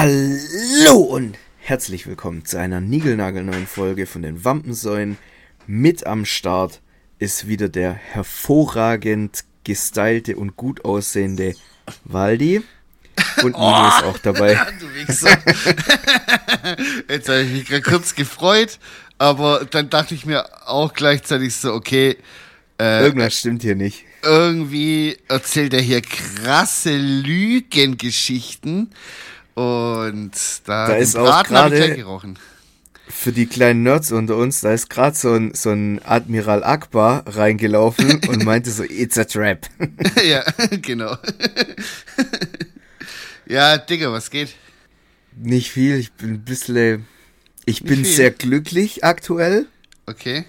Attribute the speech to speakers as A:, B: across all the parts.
A: Hallo und herzlich willkommen zu einer niegelnagelneuen Folge von den Wampensäulen. Mit am Start ist wieder der hervorragend gestylte und gut aussehende Waldi. Und Nino oh, ist auch dabei. Du Wichser.
B: Jetzt habe ich mich gerade kurz gefreut, aber dann dachte ich mir auch gleichzeitig so, okay.
A: Äh, Irgendwas stimmt hier nicht.
B: Irgendwie erzählt er hier krasse Lügengeschichten. Und da,
A: da ist auch gerade für die kleinen Nerds unter uns, da ist gerade so ein, so ein Admiral Akbar reingelaufen und meinte so, it's a trap.
B: ja, genau. ja, Digga, was geht?
A: Nicht viel, ich bin ein bisschen, ich nicht bin viel. sehr glücklich aktuell.
B: Okay.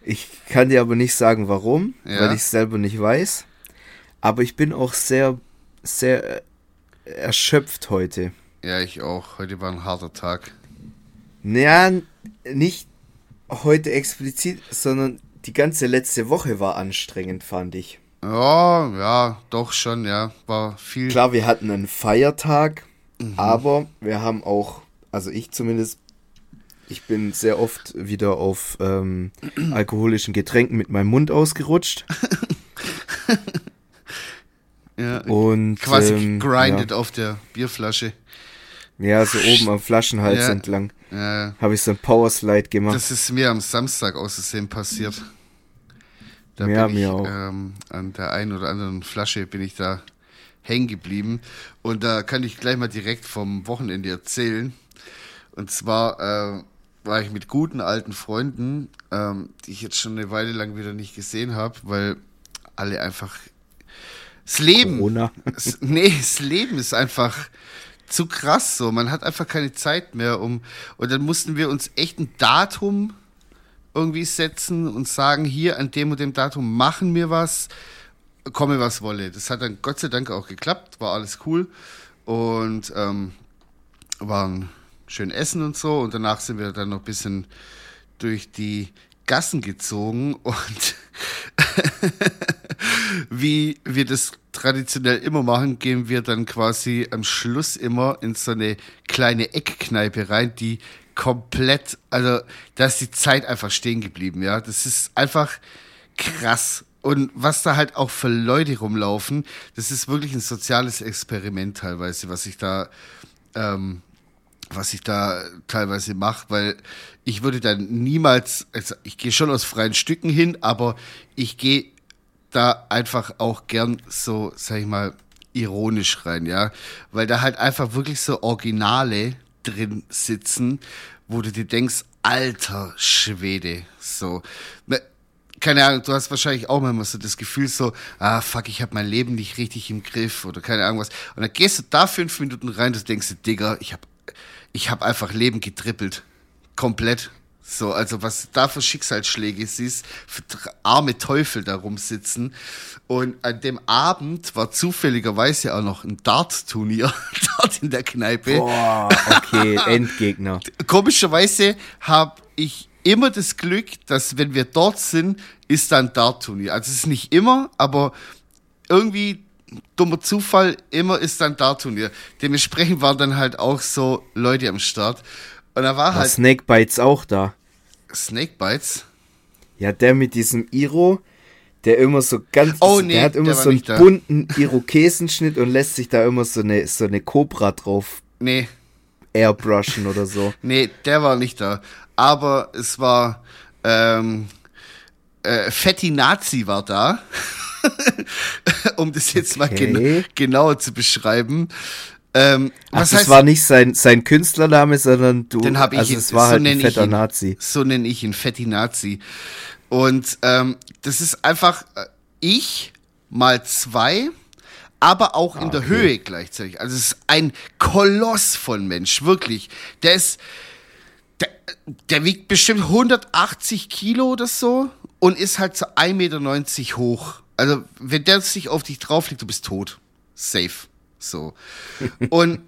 A: Ich kann dir aber nicht sagen, warum, ja. weil ich es selber nicht weiß. Aber ich bin auch sehr, sehr erschöpft heute.
B: Ja, ich auch. Heute war ein harter Tag.
A: Naja, nicht heute explizit, sondern die ganze letzte Woche war anstrengend, fand ich.
B: Ja, ja, doch schon, ja. War viel.
A: Klar, wir hatten einen Feiertag, mhm. aber wir haben auch, also ich zumindest, ich bin sehr oft wieder auf ähm, alkoholischen Getränken mit meinem Mund ausgerutscht.
B: Ja, und quasi ähm, grindet ja. auf der Bierflasche.
A: Ja, so oben am Flaschenhals ja, entlang. Ja. Habe ich so ein Powerslide gemacht.
B: Das ist mir am Samstag außersehen passiert. Da
A: ja,
B: bin
A: mir
B: ich,
A: auch.
B: Ähm, an der einen oder anderen Flasche bin ich da hängen geblieben. Und da kann ich gleich mal direkt vom Wochenende erzählen. Und zwar äh, war ich mit guten alten Freunden, ähm, die ich jetzt schon eine Weile lang wieder nicht gesehen habe, weil alle einfach das Leben. Corona. Das, nee, das Leben ist einfach zu krass so. Man hat einfach keine Zeit mehr um. Und dann mussten wir uns echt ein Datum irgendwie setzen und sagen, hier an dem und dem Datum machen wir was, komme was wolle. Das hat dann Gott sei Dank auch geklappt, war alles cool. Und ähm, waren schön essen und so. Und danach sind wir dann noch ein bisschen durch die Gassen gezogen und wie wir das traditionell immer machen, gehen wir dann quasi am Schluss immer in so eine kleine Eckkneipe rein, die komplett, also da ist die Zeit einfach stehen geblieben, ja. Das ist einfach krass. Und was da halt auch für Leute rumlaufen, das ist wirklich ein soziales Experiment teilweise, was ich da, ähm, was ich da teilweise mache, weil ich würde dann niemals, also ich gehe schon aus freien Stücken hin, aber ich gehe da einfach auch gern so, sag ich mal, ironisch rein, ja. Weil da halt einfach wirklich so Originale drin sitzen, wo du dir denkst, alter Schwede, so. Keine Ahnung, du hast wahrscheinlich auch manchmal so das Gefühl so, ah fuck, ich habe mein Leben nicht richtig im Griff oder keine Ahnung was. Und dann gehst du da fünf Minuten rein und denkst dir, Digga, ich habe ich hab einfach Leben getrippelt. Komplett. So, also was da für Schicksalsschläge siehst, für arme Teufel da rumsitzen. Und an dem Abend war zufälligerweise auch noch ein Dart-Turnier dort in der Kneipe.
A: Boah, okay, Endgegner.
B: Komischerweise habe ich immer das Glück, dass wenn wir dort sind, ist da ein Dart-Turnier. Also es ist nicht immer, aber irgendwie dummer Zufall, immer ist da ein Dart-Turnier. Dementsprechend waren dann halt auch so Leute am Start. Und da war, war halt.
A: Snakebites auch da.
B: Snakebites?
A: Ja, der mit diesem Iro, der immer so ganz. Oh, nee, der hat immer der so einen bunten Irokesenschnitt und lässt sich da immer so eine, so eine Cobra drauf.
B: Nee.
A: Airbrushen oder so.
B: Nee, der war nicht da. Aber es war. Ähm, äh, Fetti Nazi war da. um das jetzt okay. mal gen genauer zu beschreiben.
A: Ähm, Ach, das heißt, war nicht sein, sein Künstlername, sondern du.
B: Den habe ich. Also
A: ihn, es war so halt ein fetter ihn, Nazi.
B: So nenne ich ihn, Fetti Nazi. Und ähm, das ist einfach äh, ich mal zwei, aber auch in okay. der Höhe gleichzeitig. Also es ist ein Koloss von Mensch, wirklich. Der ist, der, der wiegt bestimmt 180 Kilo oder so und ist halt so 1,90 Meter hoch. Also wenn der sich auf dich drauf liegt, du bist tot. Safe. So. Und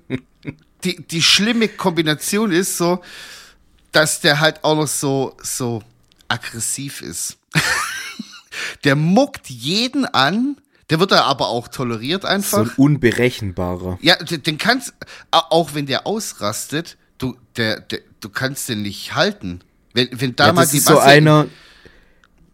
B: die, die schlimme Kombination ist so, dass der halt auch noch so, so aggressiv ist. der muckt jeden an, Der wird da aber auch toleriert
A: So
B: einfach.
A: ein unberechenbarer.
B: Ja, den kannst, au- auch wenn der ausrastet, du, der, der, du kannst den nicht halten. Wenn, wenn da
A: Ja,
B: mal
A: das
B: die
A: ist so
B: Masse-
A: einer,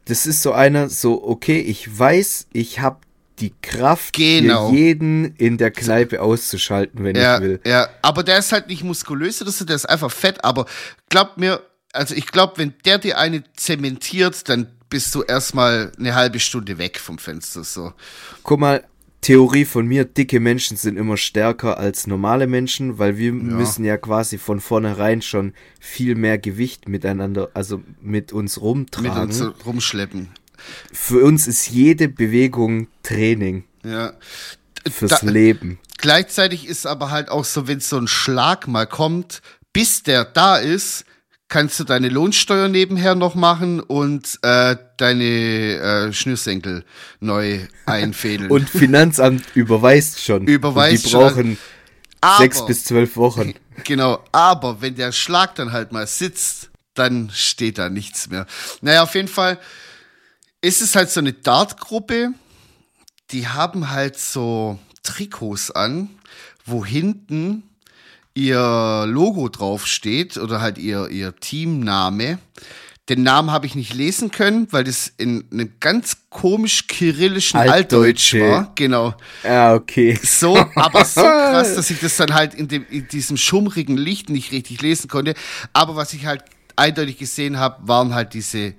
A: das ist so einer, so, okay, ich weiß, ich habe die Kraft,
B: Genau.
A: jeden in der Kneipe auszuschalten, wenn
B: ja,
A: ich will.
B: Ja, aber der ist halt nicht muskulös der ist einfach fett. Aber glaub mir, also ich glaube, wenn der dir eine zementiert, dann bist du erstmal eine halbe Stunde weg vom Fenster. So.
A: Guck mal, Theorie von mir, dicke Menschen sind immer stärker als normale Menschen, weil wir müssen ja quasi von vornherein schon viel mehr Gewicht miteinander, also mit uns
B: Mit
A: rumtragen.
B: uns so rumschleppen.
A: Für uns ist jede Bewegung Training
B: Ja.
A: fürs
B: Da-
A: Leben.
B: Gleichzeitig ist aber halt auch so, wenn so ein Schlag mal kommt, bis der da ist, kannst du deine Lohnsteuer nebenher noch machen und äh, deine äh, Schnürsenkel neu einfädeln.
A: Und Finanzamt überweist schon.
B: Überweist
A: Und die
B: schon.
A: brauchen
B: Aber-
A: sechs bis zwölf Wochen.
B: Genau, aber wenn der Schlag dann halt mal sitzt, dann steht da nichts mehr. Naja, auf jeden Fall ist es halt so eine Dartgruppe, die haben halt so Trikots an, wo hinten ihr Logo draufsteht oder halt ihr, ihr Teamname. Den Namen habe ich nicht lesen können, weil das in einem ganz komisch kyrillischen Altdeutsch
A: Altdeutsche.
B: war. Genau.
A: Ja, okay.
B: So, aber so krass, dass ich das dann halt in, dem, in diesem schummrigen Licht nicht richtig lesen konnte. Aber was ich halt eindeutig gesehen habe, waren halt diese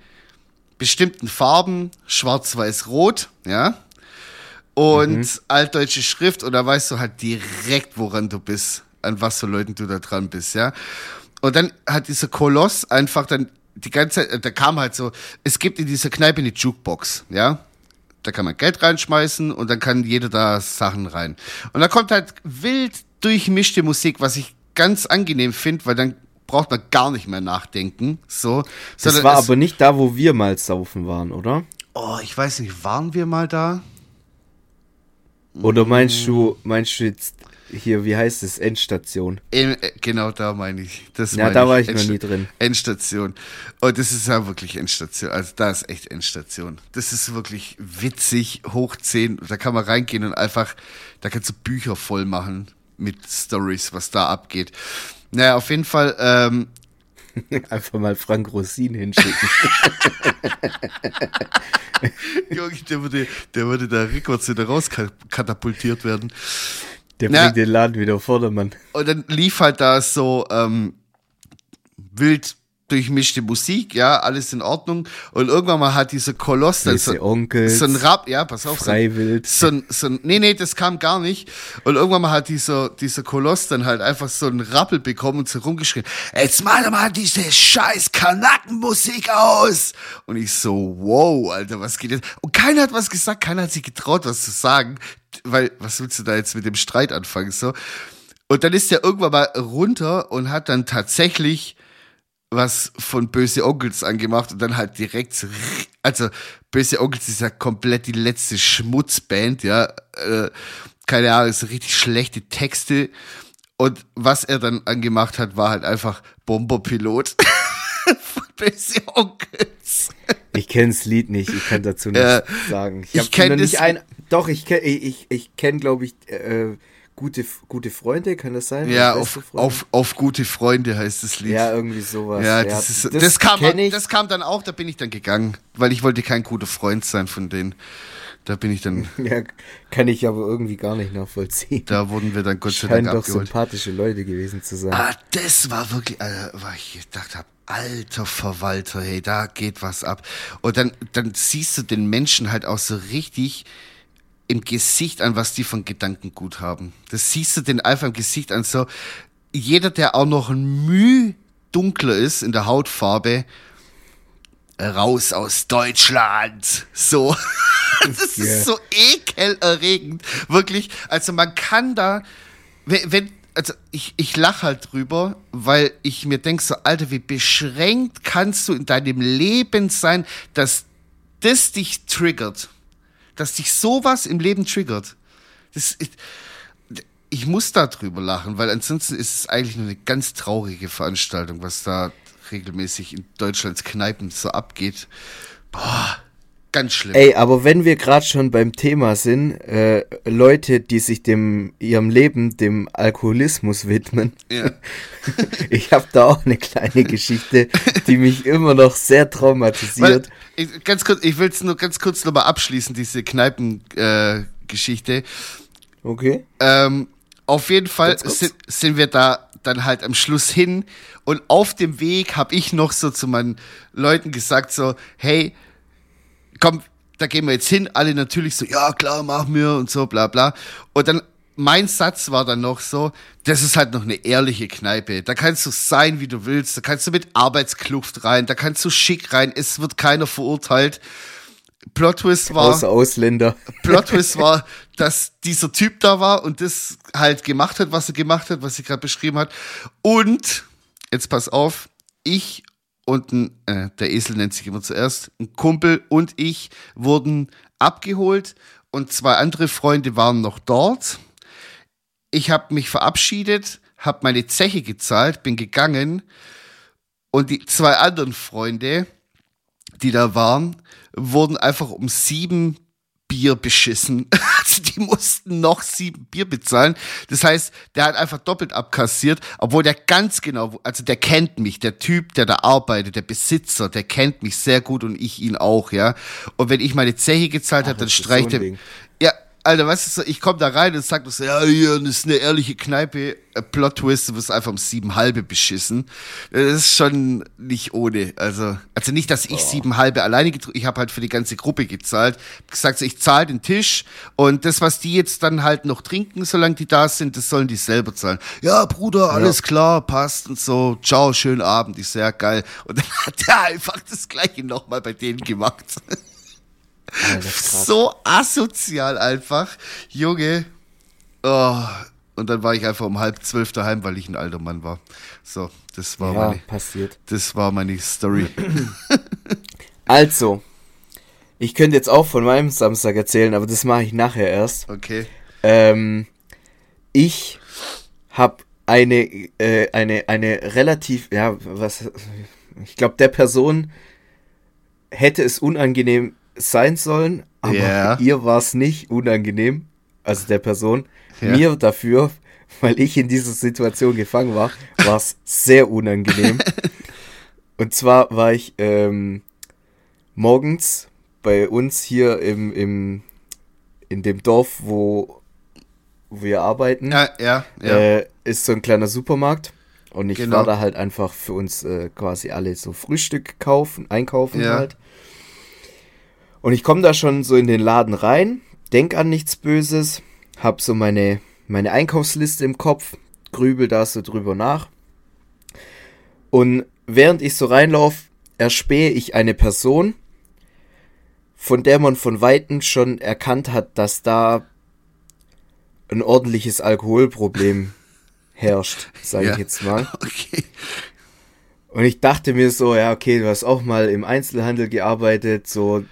B: bestimmten Farben, schwarz, weiß, rot, ja. Und altdeutsche Schrift, und da weißt du halt direkt, woran du bist, an was für Leuten du da dran bist, ja. Und dann hat dieser Koloss einfach dann die ganze Zeit, da kam halt so, es gibt in dieser Kneipe eine Jukebox, ja. Da kann man Geld reinschmeißen und dann kann jeder da Sachen rein. Und da kommt halt wild durchmischte Musik, was ich ganz angenehm finde, weil dann braucht man gar nicht mehr nachdenken. So,
A: Das war aber nicht da, wo wir mal saufen waren, oder?
B: Oh, ich weiß nicht, waren wir mal da?
A: Oder meinst du, meinst du jetzt hier, wie heißt es, Endstation?
B: Äh, genau da meine ich. Das
A: Ja, da war ich noch
B: Endsta-
A: nie drin.
B: Endstation. Und das ist ja wirklich Endstation. Also da ist echt Endstation. Das ist wirklich witzig, hoch 10. Da kann man reingehen und einfach, da kannst du Bücher voll machen mit Stories, was da abgeht. Naja, auf jeden Fall, ähm,
A: Einfach mal Frank Rosin hinschicken.
B: Junge, der würde, der würde da rückwärts wieder rauskatapultiert werden.
A: Der
B: Ja.
A: bringt den Laden wieder auf Vordermann.
B: Und dann lief halt da so ähm, wild durchmischte Musik, ja, alles in Ordnung. Und irgendwann mal hat dieser Koloss dann so,
A: Onkels,
B: so ein Rap, ja, pass auf, so ein,
A: Freiwild.
B: so ein, so ein, nee, nee, das kam gar nicht. Und irgendwann mal hat dieser, dieser Koloss dann halt einfach so einen Rappel bekommen und so rumgeschrien, jetzt doch mal diese scheiß Kanackenmusik aus. Und ich so, wow, Alter, was geht jetzt? Und keiner hat was gesagt, keiner hat sich getraut, was zu sagen, weil, was willst du da jetzt mit dem Streit anfangen, so? Und dann ist er irgendwann mal runter und hat dann tatsächlich was von Böse Onkels angemacht und dann halt direkt so, also Böse Onkels ist ja komplett die letzte Schmutzband, ja, äh, keine Ahnung, so richtig schlechte Texte und was er dann angemacht hat, war halt einfach Bomberpilot von Böse Onkels.
A: Ich kenn's Lied nicht, ich kann dazu nichts
B: Ja,
A: sagen. Ich,
B: ich
A: hab
B: kenn
A: noch nicht
B: das-
A: ein. Doch, ich kenne, ich, ich, ich kenn, glaube ich, äh, gute, gute Freunde, kann das sein?
B: Ja, auf, auf, auf gute Freunde heißt das Lied.
A: Ja, irgendwie sowas.
B: Ja, das, ist, das, kam,
A: kenn ich.
B: das kam dann auch, da bin ich dann gegangen, weil ich wollte kein guter Freund sein von denen. Da bin ich dann,
A: ja, kann ich aber irgendwie gar nicht nachvollziehen.
B: da wurden wir dann Gott sei Dank
A: doch
B: abgeholt.
A: sympathische Leute gewesen zu sein.
B: Ah, das war wirklich, äh, weil ich gedacht habe, alter Verwalter, hey, da geht was ab. Und dann, dann siehst du den Menschen halt auch so richtig im Gesicht an, was die von Gedankengut haben. Das siehst du den einfach im Gesicht an, so jeder, der auch noch ein Mühe dunkler ist in der Hautfarbe, raus aus Deutschland. So. Das
A: Yeah.
B: ist so ekelerregend. Wirklich. Also man kann da, wenn, wenn also ich, ich lache halt drüber, weil ich mir denke so, Alter, wie beschränkt kannst du in deinem Leben sein, dass das dich triggert. Dass dich sowas im Leben triggert. Das ist, ich muss da drüber lachen, weil ansonsten ist es eigentlich nur eine ganz traurige Veranstaltung, was da regelmäßig in Deutschlands Kneipen so abgeht. Boah, Ganz schlimm.
A: Ey, aber wenn wir gerade schon beim Thema sind, äh, Leute, die sich dem ihrem Leben dem Alkoholismus widmen,
B: Ja.
A: ich habe da auch eine kleine Geschichte, die mich immer noch sehr
B: Weil,
A: traumatisiert.
B: ich, ganz kurz, ich will es nur ganz kurz nochmal abschließen, diese Kneipen-Geschichte. Äh.
A: Okay.
B: Ähm, auf jeden Fall sind, sind wir da dann halt am Schluss hin und auf dem Weg habe ich noch so zu meinen Leuten gesagt so, hey, komm, da gehen wir jetzt hin. Alle natürlich so, ja klar, machen wir und so, bla bla. Und dann mein Satz war dann noch so, das ist halt noch eine ehrliche Kneipe. Da kannst du sein, wie du willst. Da kannst du mit Arbeitskluft rein. Da kannst du schick rein. Es wird keiner verurteilt. Plot Twist war.
A: Außer Ausländer.
B: Plot Twist war, dass dieser Typ da war und das halt gemacht hat, was er gemacht hat, was sie gerade beschrieben hat. Und, jetzt pass auf, ich und ein, äh, der Esel nennt sich immer zuerst, ein Kumpel und ich wurden abgeholt und zwei andere Freunde waren noch dort. Ich habe mich verabschiedet, habe meine Zeche gezahlt, bin gegangen und die zwei anderen Freunde, die da waren, wurden einfach um sieben Bier beschissen. Die mussten noch sieben Bier bezahlen. Das heißt, der hat einfach doppelt abkassiert, obwohl der ganz genau, also der kennt mich, der Typ, der da arbeitet, der Besitzer, der kennt mich sehr gut und ich ihn auch, ja. Und wenn ich meine Zeche gezahlt habe, dann streicht
A: so
B: er. Ja, Alter, weißt du, ich komme da rein und sag so, ja, hier, das ist eine ehrliche Kneipe. Äh, Plot Twist, du wirst einfach um sieben halbe beschissen. Das ist schon nicht ohne. Also, also nicht, dass ich sieben halbe alleine getrunken, ich habe halt für die ganze Gruppe gezahlt. Gesagt, ich zahle den Tisch und das, was die jetzt dann halt noch trinken, solange die da sind, das sollen die selber zahlen. Ja, Bruder, alles klar, passt und so. Ciao, schönen Abend, ist sehr geil. Und dann hat er einfach das gleiche nochmal bei denen gemacht.
A: Alter.
B: So asozial einfach. Junge. Oh. Und dann war ich einfach um halb zwölf daheim, weil ich ein alter Mann war. So, das war
A: ja,
B: meine,
A: passiert.
B: das war meine Story.
A: Also, ich könnte jetzt auch von meinem Samstag erzählen, aber das mache ich nachher erst.
B: Okay.
A: Ähm, ich habe eine, äh, eine, eine relativ, ja, was, ich glaube, der Person hätte es unangenehm sein sollen, aber
B: Ja.
A: ihr war es nicht unangenehm, also der Person.
B: Ja.
A: Mir dafür, weil ich in dieser Situation gefangen war, war es sehr unangenehm. Und zwar war ich ähm, morgens bei uns hier im, im, in dem Dorf, wo wir arbeiten,
B: Ja, ja, ja.
A: äh, ist so ein kleiner Supermarkt. Und ich
B: Genau.
A: war da halt einfach für uns äh, quasi alle so Frühstück kaufen, einkaufen
B: Ja.
A: halt. Und ich komme da schon so in den Laden rein, denk an nichts Böses, hab so meine, meine Einkaufsliste im Kopf, grübel da so drüber nach. Und während ich so reinlaufe, erspähe ich eine Person, von der man von Weitem schon erkannt hat, dass da ein ordentliches Alkoholproblem herrscht, sage
B: Ja.
A: ich jetzt mal.
B: Okay.
A: Und ich dachte mir so, ja, okay, du hast auch mal im Einzelhandel gearbeitet, so,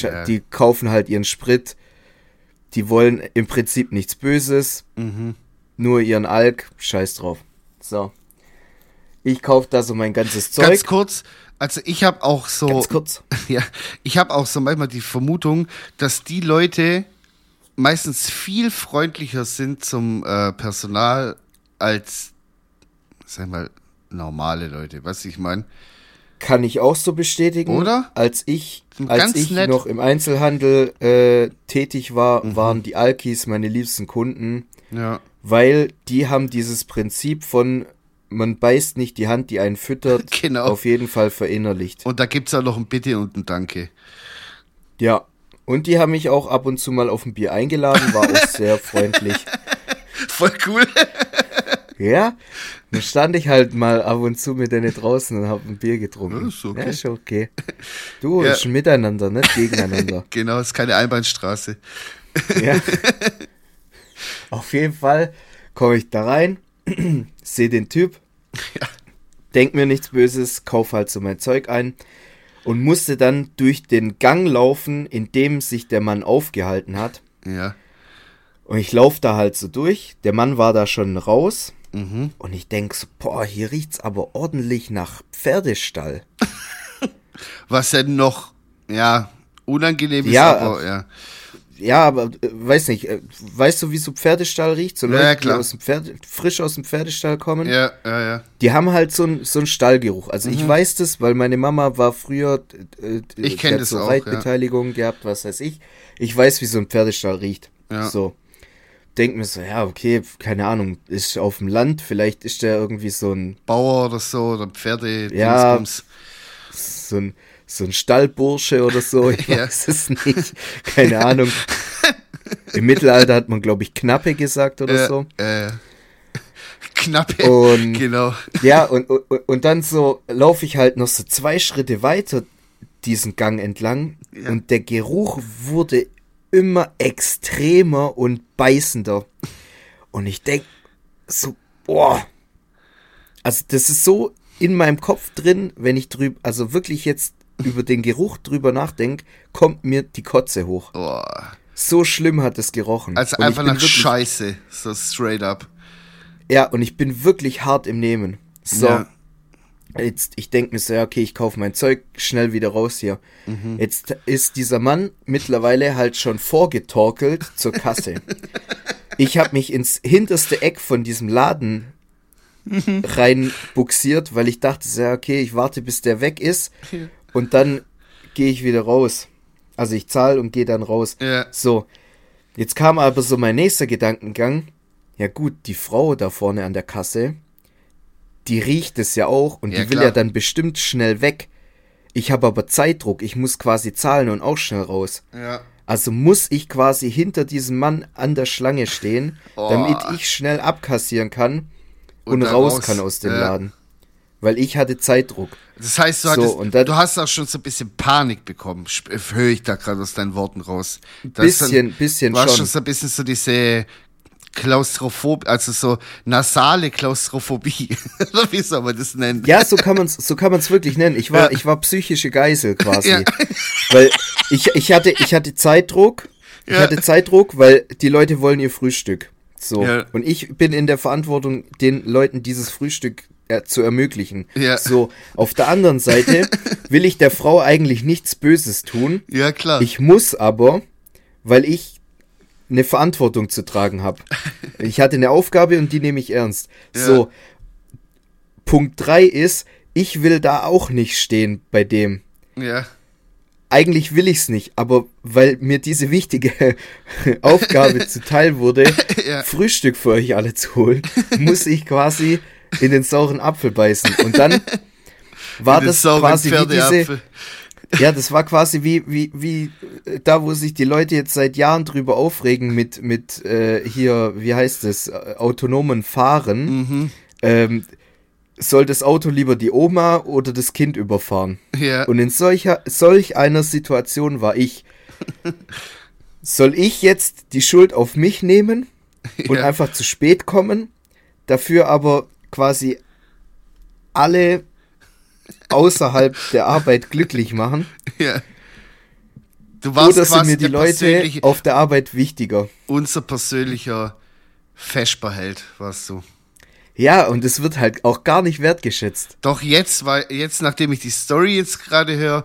B: Ja.
A: die kaufen halt ihren Sprit, die wollen im Prinzip nichts Böses,
B: Mhm.
A: nur ihren Alk, scheiß drauf. So. Ich kauf da so mein ganzes Zeug.
B: Ganz kurz, also ich habe auch so,
A: Ganz kurz.
B: ja, ich habe auch so manchmal die Vermutung, dass die Leute meistens viel freundlicher sind zum äh, Personal als, sag mal, normale Leute. Was ich meine?
A: Kann ich auch so bestätigen.
B: Oder?
A: Als ich,
B: Sind
A: als ich
B: nett.
A: noch im Einzelhandel äh, tätig war,
B: Mhm.
A: waren die Alkis meine liebsten Kunden,
B: Ja.
A: weil die haben dieses Prinzip von man beißt nicht die Hand, die einen füttert,
B: Genau.
A: auf jeden Fall verinnerlicht.
B: Und da gibt's auch noch ein Bitte und ein Danke.
A: Ja. Und die haben mich auch ab und zu mal auf ein Bier eingeladen, war auch sehr freundlich.
B: Voll cool.
A: Ja, dann stand ich halt mal ab und zu mit denen draußen und hab ein Bier getrunken.
B: Ja, ist okay.
A: Ja, ist okay. Du,
B: Ja.
A: ist ein Miteinander, nicht gegeneinander.
B: genau, ist keine Einbahnstraße.
A: ja. Auf jeden Fall komme ich da rein, sehe den Typ, denk mir nichts Böses, kauf halt so mein Zeug ein und musste dann durch den Gang laufen, in dem sich der Mann aufgehalten hat.
B: Ja.
A: Und ich laufe da halt so durch. Der Mann war da schon raus.
B: Mhm.
A: Und ich denk so, boah, hier riecht's aber ordentlich nach Pferdestall.
B: Was denn noch, ja, unangenehm ist,
A: Ja,
B: aber ja.
A: Ja, aber äh, weiß nicht, äh, weißt du, wie so Pferdestall riecht? So
B: Ja,
A: Leute,
B: ja,
A: die
B: klar.
A: aus dem Pferde, frisch aus dem Pferdestall kommen.
B: Ja, ja, ja.
A: Die haben halt so einen so einen Stallgeruch. Also ich weiß das, weil meine Mama war früher, äh,
B: Mhm. Ich
A: die
B: kenn
A: hat
B: das
A: so
B: auch,
A: Reitbeteiligung gehabt, was weiß ich. Ich weiß, wie so ein Pferdestall riecht.
B: Ja.
A: So. Denk mir so, ja, okay, keine Ahnung, ist auf dem Land, vielleicht ist der irgendwie so ein,
B: Bauer oder so oder Pferde,
A: Ja. So ein, so ein Stallbursche oder so, ich
B: Ja.
A: weiß es nicht. Keine Ahnung. Im Mittelalter hat man, glaube ich, Knappe gesagt oder
B: Ja,
A: so.
B: Äh, knappe.
A: Und-
B: genau.
A: Ja, und, und, und dann so laufe ich halt noch so zwei Schritte weiter diesen Gang entlang
B: Ja.
A: und der Geruch wurde immer extremer und beißender. Und ich denk so, boah. Also das ist so in meinem Kopf drin, wenn ich drüber, also wirklich jetzt über den Geruch drüber nachdenke, kommt mir die Kotze hoch.
B: Boah.
A: So schlimm hat es gerochen.
B: Also
A: Und
B: einfach nach
A: wirklich-
B: Scheiße. So straight up.
A: Ja, und ich bin wirklich hart im Nehmen. So.
B: Ja.
A: Jetzt, ich denke mir so, ja, okay, ich kaufe mein Zeug schnell wieder raus hier.
B: Mhm.
A: Jetzt ist dieser Mann mittlerweile halt schon vorgetorkelt zur Kasse. ich habe mich ins hinterste Eck von diesem Laden
B: Mhm.
A: rein buxiert, weil ich dachte, so, ja, okay, ich warte, bis der weg ist und dann gehe ich wieder raus. Also ich zahle und gehe dann raus.
B: Ja.
A: So, jetzt kam aber so mein nächster Gedankengang. Ja gut, die Frau da vorne an der Kasse, die riecht es ja auch und
B: Ja,
A: die will
B: klar.
A: ja dann bestimmt schnell weg. Ich habe aber Zeitdruck, ich muss quasi zahlen und auch schnell raus.
B: Ja.
A: Also muss ich quasi hinter diesem Mann an der Schlange stehen,
B: Oh.
A: damit ich schnell abkassieren kann und,
B: Und
A: raus,
B: raus.
A: kann aus dem
B: Ja.
A: Laden. Weil ich hatte Zeitdruck.
B: Das heißt, du,
A: So,
B: hattest,
A: und dann-
B: du hast auch schon so ein bisschen Panik bekommen. Höre ich da gerade aus deinen Worten raus. Ist
A: Bisschen,
B: dann,
A: bisschen
B: Du hast
A: schon.
B: schon so ein bisschen so diese Klaustrophobie, also so nasale Klaustrophobie. Wie soll man das nennen?
A: Ja, so kann man's, so kann man's wirklich nennen. Ich war,
B: Ja.
A: ich war psychische Geisel quasi.
B: Ja.
A: Weil ich, ich hatte, ich hatte Zeitdruck. Ich
B: Ja.
A: hatte Zeitdruck, weil die Leute wollen ihr Frühstück. So. Und ich bin in der Verantwortung, den Leuten dieses Frühstück äh, zu ermöglichen.
B: Ja.
A: So. Auf der anderen Seite will ich der Frau eigentlich nichts Böses tun.
B: Ja, klar.
A: Ich muss aber, weil ich eine Verantwortung zu tragen habe. Ich hatte eine Aufgabe und die nehme ich ernst.
B: Ja.
A: So, Punkt 3 ist, ich will da auch nicht stehen bei dem.
B: ja.
A: Eigentlich will ich's nicht, aber weil mir diese wichtige Aufgabe zuteil wurde,
B: Ja.
A: Frühstück für euch alle zu holen, muss ich quasi in den sauren Apfel beißen. Und dann war das quasi wie diese,
B: Pferdeapfel.
A: ja, das war quasi wie, wie, wie äh, da, wo sich die Leute jetzt seit Jahren drüber aufregen mit, mit äh, hier, wie heißt es, äh, autonomen Fahren.
B: Mhm.
A: Ähm, soll das Auto lieber die Oma oder das Kind überfahren?
B: Ja.
A: Und in solcher, solch einer Situation war ich. Soll ich jetzt die Schuld auf mich nehmen und
B: Ja.
A: einfach zu spät kommen, dafür aber quasi alle außerhalb der Arbeit glücklich machen?
B: ja. Du warst
A: Oder sind mir die Leute auf der Arbeit wichtiger?
B: unser persönlicher Vesperheld, warst du.
A: Ja, und es wird halt auch gar nicht wertgeschätzt.
B: Doch jetzt, weil jetzt, nachdem ich die Story jetzt gerade höre,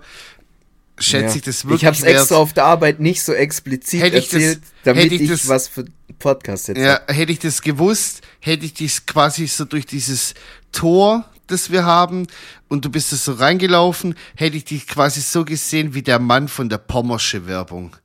B: schätze
A: Ja.
B: ich das wirklich
A: ich hab's
B: wert.
A: extra auf der Arbeit nicht so explizit
B: Hätte ich das-
A: erzählt, damit
B: hätte ich
A: ich,
B: das-
A: was für Podcast jetzt
B: Ja, hätte ich das gewusst, hätte ich dich quasi so durch dieses Tor, das wir haben, und du bist da so reingelaufen, hätte ich dich quasi so gesehen wie der Mann von der Pommersche Werbung.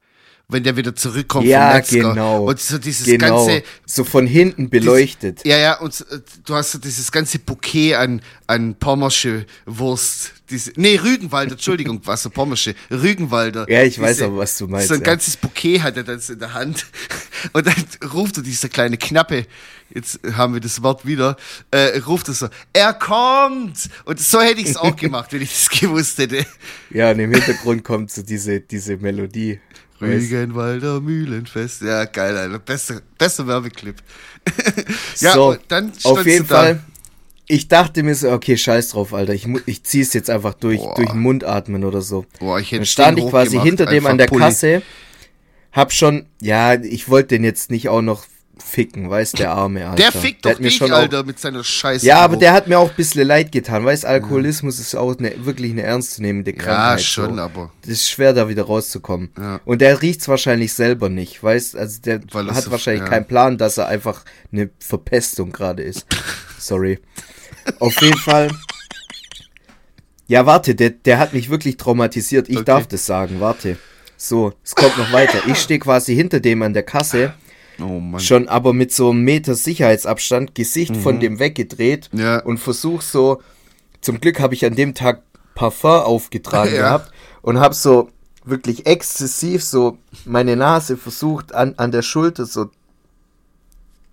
B: Wenn der wieder zurückkommt
A: Ja,
B: vom Metzger.
A: genau.
B: Und so dieses
A: genau.
B: ganze,
A: so von hinten beleuchtet.
B: ja, ja, und äh, du hast so dieses ganze Bouquet an, an Pommersche Wurst. Diese, nee, Rügenwalder, Entschuldigung, was so Pommersche, Rügenwalder.
A: Ja, ich weiß
B: Diese-
A: aber, was du meinst,
B: So ein
A: ja.
B: ganzes Bouquet hat er dann so in der Hand. Und dann ruft er dieser kleine Knappe, jetzt haben wir das Wort wieder, äh, ruft er so, er kommt! Und so hätte ich es auch gemacht, wenn ich das gewusst hätte.
A: Ja, und im Hintergrund kommt so diese, diese Melodie.
B: Rügenwalder Mühlenfest. Ja, geil, Alter. Besser, besser Werbeclip. ja,
A: so,
B: dann
A: auf jeden
B: da.
A: Fall. Ich dachte mir so, okay, scheiß drauf, Alter. Ich, ich zieh's jetzt einfach durch,
B: Boah.
A: durch den Mund atmen oder so.
B: Boah, ich hätte
A: Dann stand ich quasi hinter dem an der
B: Pulli.
A: Kasse, hab schon, ja, ich wollte den jetzt nicht auch noch ficken, weißt der arme Alter.
B: Der fickt
A: Der
B: doch
A: auch-
B: Alter, mit seiner Scheiße.
A: Ja, aber der hat mir auch ein bisschen leid getan, weißt Alkoholismus ist auch eine, wirklich eine ernstzunehmende
B: Ja,
A: Krankheit.
B: schon,
A: so.
B: aber.
A: Das ist schwer, da wieder rauszukommen.
B: Ja.
A: Und der riecht's wahrscheinlich selber nicht, weißt Also der
B: Weil
A: hat wahrscheinlich
B: ja.
A: keinen Plan, dass er einfach eine Verpestung gerade ist. Sorry. Auf jeden Fall. Ja, warte, der, der hat mich wirklich traumatisiert. Ich
B: Okay.
A: darf das sagen, warte. So, es kommt noch weiter. Ich stehe quasi hinter dem an der Kasse,
B: Oh Mann.
A: schon aber mit so einem Meter Sicherheitsabstand, Gesicht von dem weggedreht
B: Mhm. Ja.
A: und versuch so. Zum Glück habe ich an dem Tag Parfum aufgetragen
B: Ja.
A: gehabt und habe so wirklich exzessiv so meine Nase versucht an, an der Schulter so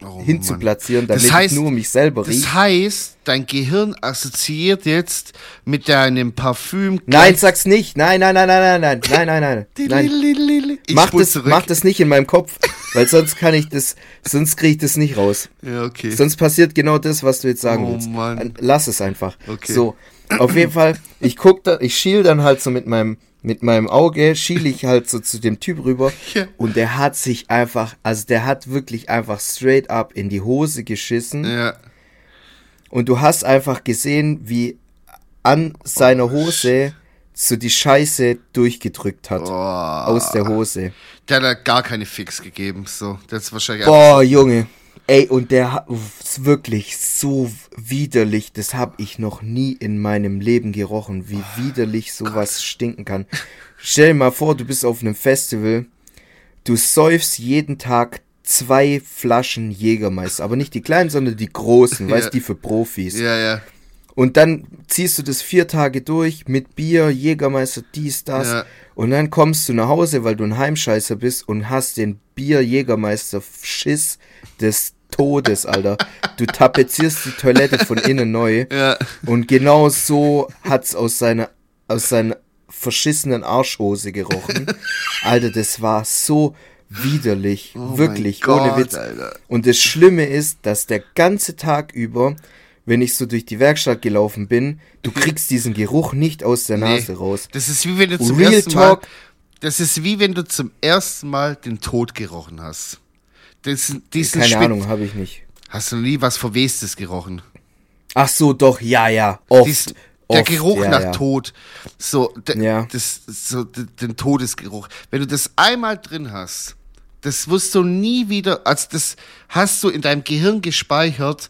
B: Oh
A: hinzuplatzieren,
B: Das
A: damit
B: heißt-
A: ich nur mich selber
B: Das
A: rieche.
B: heißt, dein Gehirn assoziiert jetzt mit deinem Parfüm.
A: Nein, sag's nicht. Nein, nein, nein, nein, nein, nein, nein, nein, nein. nein.
B: Ich
A: Mach das,
B: zurück.
A: mach das nicht in meinem Kopf, weil sonst kann ich das, sonst kriege ich das nicht raus.
B: Ja, okay.
A: Sonst passiert genau das, was du jetzt sagen
B: Oh,
A: willst.
B: Mann.
A: Lass es einfach.
B: Okay.
A: So, auf jeden Fall, ich guck da, ich schiel dann halt so mit meinem, mit meinem Auge, schiel ich halt so zu dem Typ rüber
B: Ja.
A: und der hat sich einfach, also der hat wirklich einfach straight up in die Hose geschissen
B: ja.
A: und du hast einfach gesehen, wie an seiner Hose so die Scheiße durchgedrückt hat.
B: Oh,
A: Aus der Hose.
B: Der hat gar keine Fix gegeben. So, das ist wahrscheinlich.
A: Boah, Junge. Ey, und der ist wirklich so widerlich. Das hab ich noch nie in meinem Leben gerochen, wie widerlich sowas stinken kann. Stell dir mal vor, du bist auf einem Festival, du säufst jeden Tag zwei Flaschen Jägermeister, aber nicht die kleinen, sondern die großen,
B: Ja.
A: weißt die für Profis.
B: Ja, ja.
A: Und dann ziehst du das vier Tage durch mit Bier, Jägermeister, dies, das.
B: Ja.
A: Und dann kommst du nach Hause, weil du ein Heimscheißer bist und hast den Bier-Jägermeister-Schiss des Todes, Alter. Du tapezierst die Toilette von innen neu.
B: Ja.
A: Und genau so hat's aus seiner, aus seiner verschissenen Arschhose gerochen. Alter, das war so widerlich.
B: Oh
A: wirklich, ohne
B: Gott,
A: Witz.
B: Alter.
A: Und das Schlimme ist, dass der ganze Tag über, wenn ich so durch die Werkstatt gelaufen bin, du kriegst diesen Geruch nicht aus der Nase
B: Nee.
A: raus.
B: Das ist wie wenn du zum
A: Real
B: ersten
A: Talk.
B: Mal. Das ist wie wenn du zum ersten Mal den Tod gerochen hast. Das, diesen
A: Keine
B: Spit-
A: Ahnung, habe ich nicht.
B: Hast du nie was Verwestes gerochen?
A: Ach so, doch, ja, ja. Oft.
B: Dies, der
A: oft,
B: Geruch
A: ja,
B: nach
A: ja.
B: Tod. So,
A: Ja.
B: das, so de, den Todesgeruch. Wenn du das einmal drin hast, das wirst du nie wieder, also das hast du in deinem Gehirn gespeichert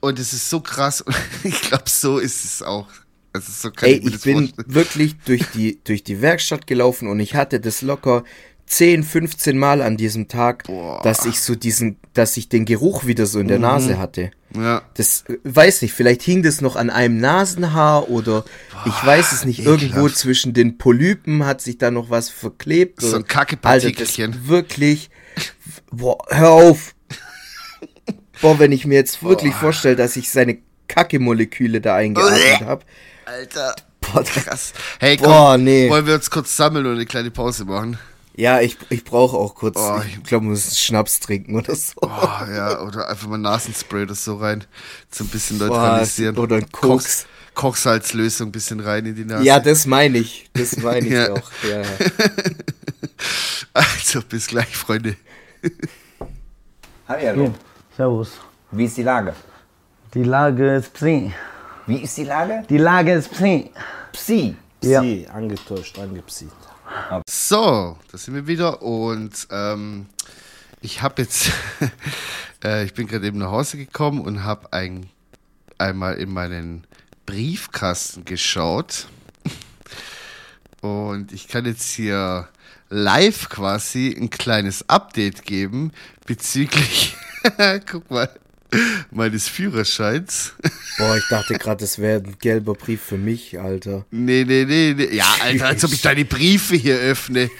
B: und es ist so krass. Und ich glaube, so ist es auch. Also so kann
A: Ey,
B: mir
A: ich
B: das
A: bin
B: vorstellen.
A: wirklich durch die, durch die Werkstatt gelaufen und ich hatte das locker 10, 15 Mal an diesem Tag,
B: Boah.
A: dass ich so diesen, dass ich den Geruch wieder so in der Nase hatte.
B: Ja.
A: Das äh, weiß nicht, vielleicht hing das noch an einem Nasenhaar oder ich weiß es nicht, irgendwo
B: ekelhaft.
A: zwischen den Polypen hat sich da noch was verklebt.
B: So ein Kackepartikelchen.
A: Alter, das wirklich, boah, hör auf. Boah, wenn ich mir jetzt wirklich vorstelle, dass ich seine Kacke-Moleküle da eingeatmet habe.
B: Alter.
A: Boah, das-
B: Krass. Hey, komm,
A: Boah, nee.
B: wollen wir uns kurz sammeln und eine kleine Pause machen?
A: Ja, ich, ich brauche auch kurz,
B: Oh,
A: ich glaube, muss Schnaps trinken oder so.
B: Oh, ja, oder einfach mal Nasenspray oder so rein. So ein bisschen
A: Boah,
B: neutralisieren.
A: oder ein Koks.
B: Kochsalzlösung ein bisschen rein in die Nase.
A: Ja, das meine ich. Das meine ich
B: Ja.
A: auch. Ja, ja.
B: Also, bis gleich, Freunde.
C: Hallo.
D: Servus.
C: Wie ist die Lage?
D: Die Lage ist Psi.
C: Wie ist die Lage?
D: Die Lage ist Psi.
C: Psi.
D: Ja.
E: Sie, angetäuscht, angepsieht.
B: So, da sind wir wieder und ähm, ich habe jetzt, äh, ich bin gerade eben nach Hause gekommen und habe ein, einmal in meinen Briefkasten geschaut und ich kann jetzt hier live quasi ein kleines Update geben bezüglich, guck mal, meines Führerscheins.
A: Boah, ich dachte gerade, das wäre ein gelber Brief für mich, Alter.
B: Nee, nee, nee, nee. Ja, Alter, als ob ich deine Briefe hier öffne.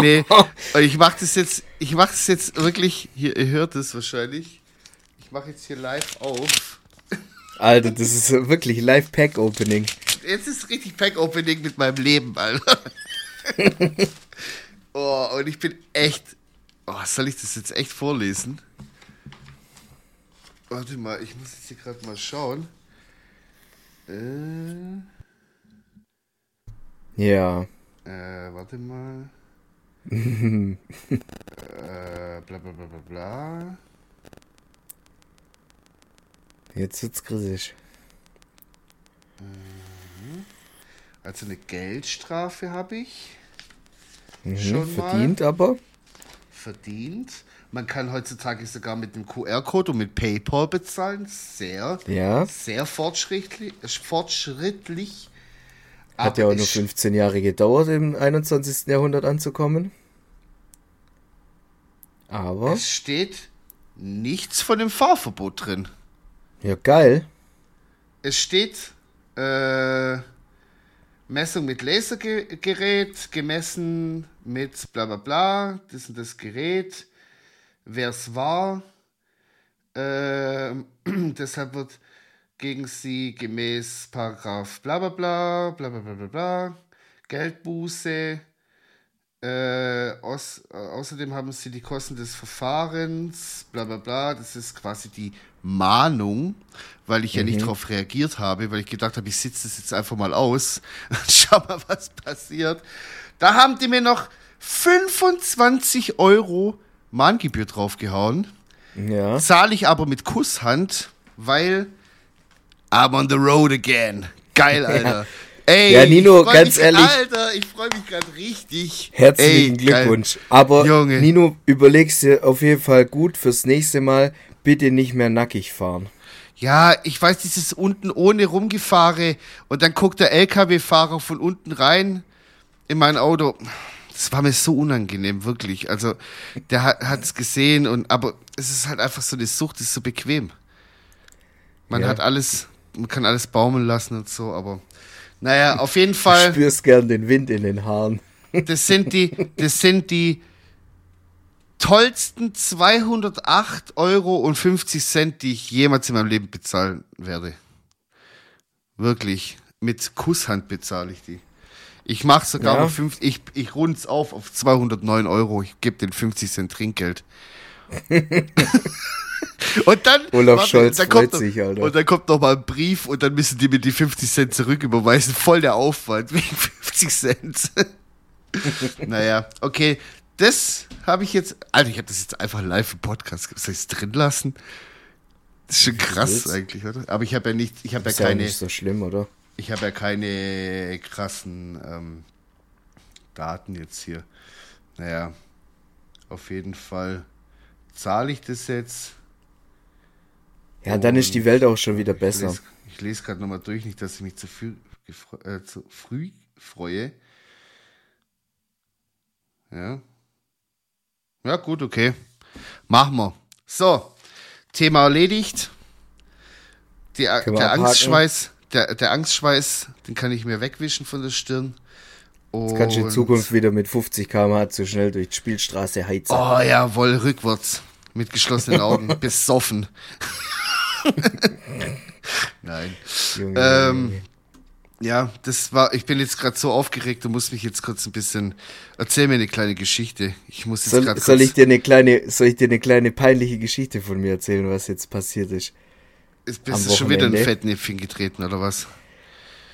B: Nee. Und ich mach das jetzt, ich mach das jetzt wirklich, hier, ihr hört es wahrscheinlich. Ich mache jetzt hier live auf.
A: Alter, das ist wirklich Live-Pack-Opening.
B: Jetzt ist richtig Pack-Opening mit meinem Leben, Alter. oh, und ich bin echt. Oh, soll ich das jetzt echt vorlesen? Warte mal, ich muss jetzt hier gerade mal schauen. Äh.
A: Ja.
B: Äh, warte mal. äh, bla bla bla bla bla.
A: Jetzt wird's kritisch. Mhm.
B: Also eine Geldstrafe habe ich.
A: Mhm,
B: schon
A: verdient mal. aber
B: verdient. Man kann heutzutage sogar mit dem QR-Code und mit PayPal bezahlen. Sehr,
A: Ja.
B: sehr fortschrittlich. fortschrittlich.
A: Hat ja auch nur
B: es-
A: 15 Jahre gedauert, im 21. Jahrhundert anzukommen. Aber,
B: Es steht nichts von dem Fahrverbot drin.
A: ja geil.
B: Es steht äh, Messung mit Lasergerät, gemessen mit bla bla bla, das und das Gerät, wer es war. Ähm, deshalb wird gegen sie gemäß Paragraph bla bla bla, bla bla bla bla bla, Geldbuße. Äh, aus, äh, außerdem haben sie die Kosten des Verfahrens, bla bla bla. Das ist quasi die Mahnung, weil ich ja nicht darauf reagiert habe, weil ich gedacht habe, ich sitze das jetzt einfach mal aus und schau mal, was passiert. Da haben die mir noch 25 Euro Mahngebühr draufgehauen.
A: Ja.
B: Zahle ich aber mit Kusshand, weil I'm on the road again. Geil, Alter. Ey,
A: Ja, Nino, ganz
B: mich,
A: ehrlich.
B: Alter, ich freue mich gerade richtig.
A: Herzlichen
B: Ey, geil.
A: Glückwunsch. Aber
B: Junge.
A: Nino, überlegst dir auf jeden Fall gut fürs nächste Mal, bitte nicht mehr nackig fahren.
B: Ja, ich weiß, dieses unten ohne rumgefahre und dann guckt der LKW-Fahrer von unten rein in mein Auto. Das war mir so unangenehm, wirklich. Also, der hat es gesehen und, aber es ist halt einfach so eine Sucht, es ist so bequem. Man
A: Ja.
B: hat alles, man kann alles baumeln lassen und so, aber naja, auf jeden
A: Du
B: Fall.
A: spürst gern den Wind in den Haaren.
B: Das sind die, das sind die tollsten 208 Euro und 50 Cent, die ich jemals in meinem Leben bezahlen werde. Wirklich. Mit Kusshand bezahle ich die. Ich mache sogar
A: Ja.
B: noch fünf, ich, ich rund's auf auf 209 Euro. Ich gebe den 50 Cent Trinkgeld. und dann,
A: Olaf Scholz
B: dann kommt noch,
A: sich, Alter.
B: Und dann kommt noch mal ein Brief und dann müssen die mir die 50 Cent zurücküberweisen. Voll der Aufwand wegen 50 Cent. naja, okay. Das habe ich jetzt. Alter, ich habe das jetzt einfach live im Podcast. Soll ich es drin lassen? Das ist schon krass eigentlich, oder? Aber ich habe ja nicht, ich habe ja
A: Ist ja
B: keine,
A: nicht so schlimm, oder?
B: ich habe ja keine krassen ähm, Daten jetzt hier. Naja, auf jeden Fall zahle ich das jetzt.
A: Ja, dann ist die Welt auch schon wieder
B: Ich
A: besser.
B: lese, ich lese gerade nochmal durch, nicht, dass ich mich zu früh, gefre- äh, zu früh freue. Ja. Ja, gut, okay. Machen wir. So, Thema erledigt. Die, der
A: abhaken?
B: Angstschweiß, der, der Angstschweiß, den kann ich mir wegwischen von der Stirn.
A: Jetzt kannst du in
B: Und-
A: Zukunft wieder mit 50 km/h zu schnell durch die Spielstraße heizen.
B: Oh jawohl, rückwärts. Mit geschlossenen Augen. Besoffen. Nein.
A: Junge,
B: Ähm,
A: Junge.
B: Ja, das war, ich bin jetzt gerade so aufgeregt, du musst mich jetzt kurz ein bisschen, erzähl mir eine kleine Geschichte. Ich muss jetzt
A: soll,
B: gerade
A: soll ich dir eine kleine, soll ich dir eine kleine peinliche Geschichte von mir erzählen, was jetzt passiert ist?
B: ist,
A: am
B: bist du schon wieder in
A: Wochenende?
B: Fettnäpfchen getreten oder was?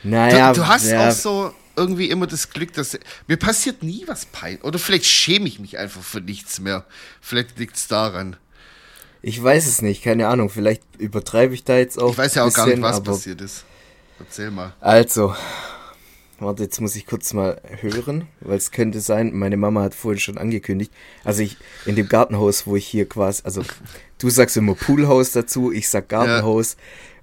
B: Du,
A: Naja,
B: du hast
A: ja,
B: auch so irgendwie immer das Glück, dass mir passiert nie was peinlich. Oder vielleicht schäme ich mich einfach für nichts mehr. Vielleicht liegt's daran.
A: ich weiß es nicht, keine Ahnung, vielleicht übertreibe ich da jetzt auch
B: Ich weiß ja auch gar nicht,
A: bisschen,
B: was passiert ist. Erzähl mal.
A: Also, warte, jetzt muss ich kurz mal hören, weil es könnte sein, meine Mama hat vorhin schon angekündigt, also ich, in dem Gartenhaus, wo ich hier quasi, also du sagst immer Poolhaus dazu, ich sag Gartenhaus, äh,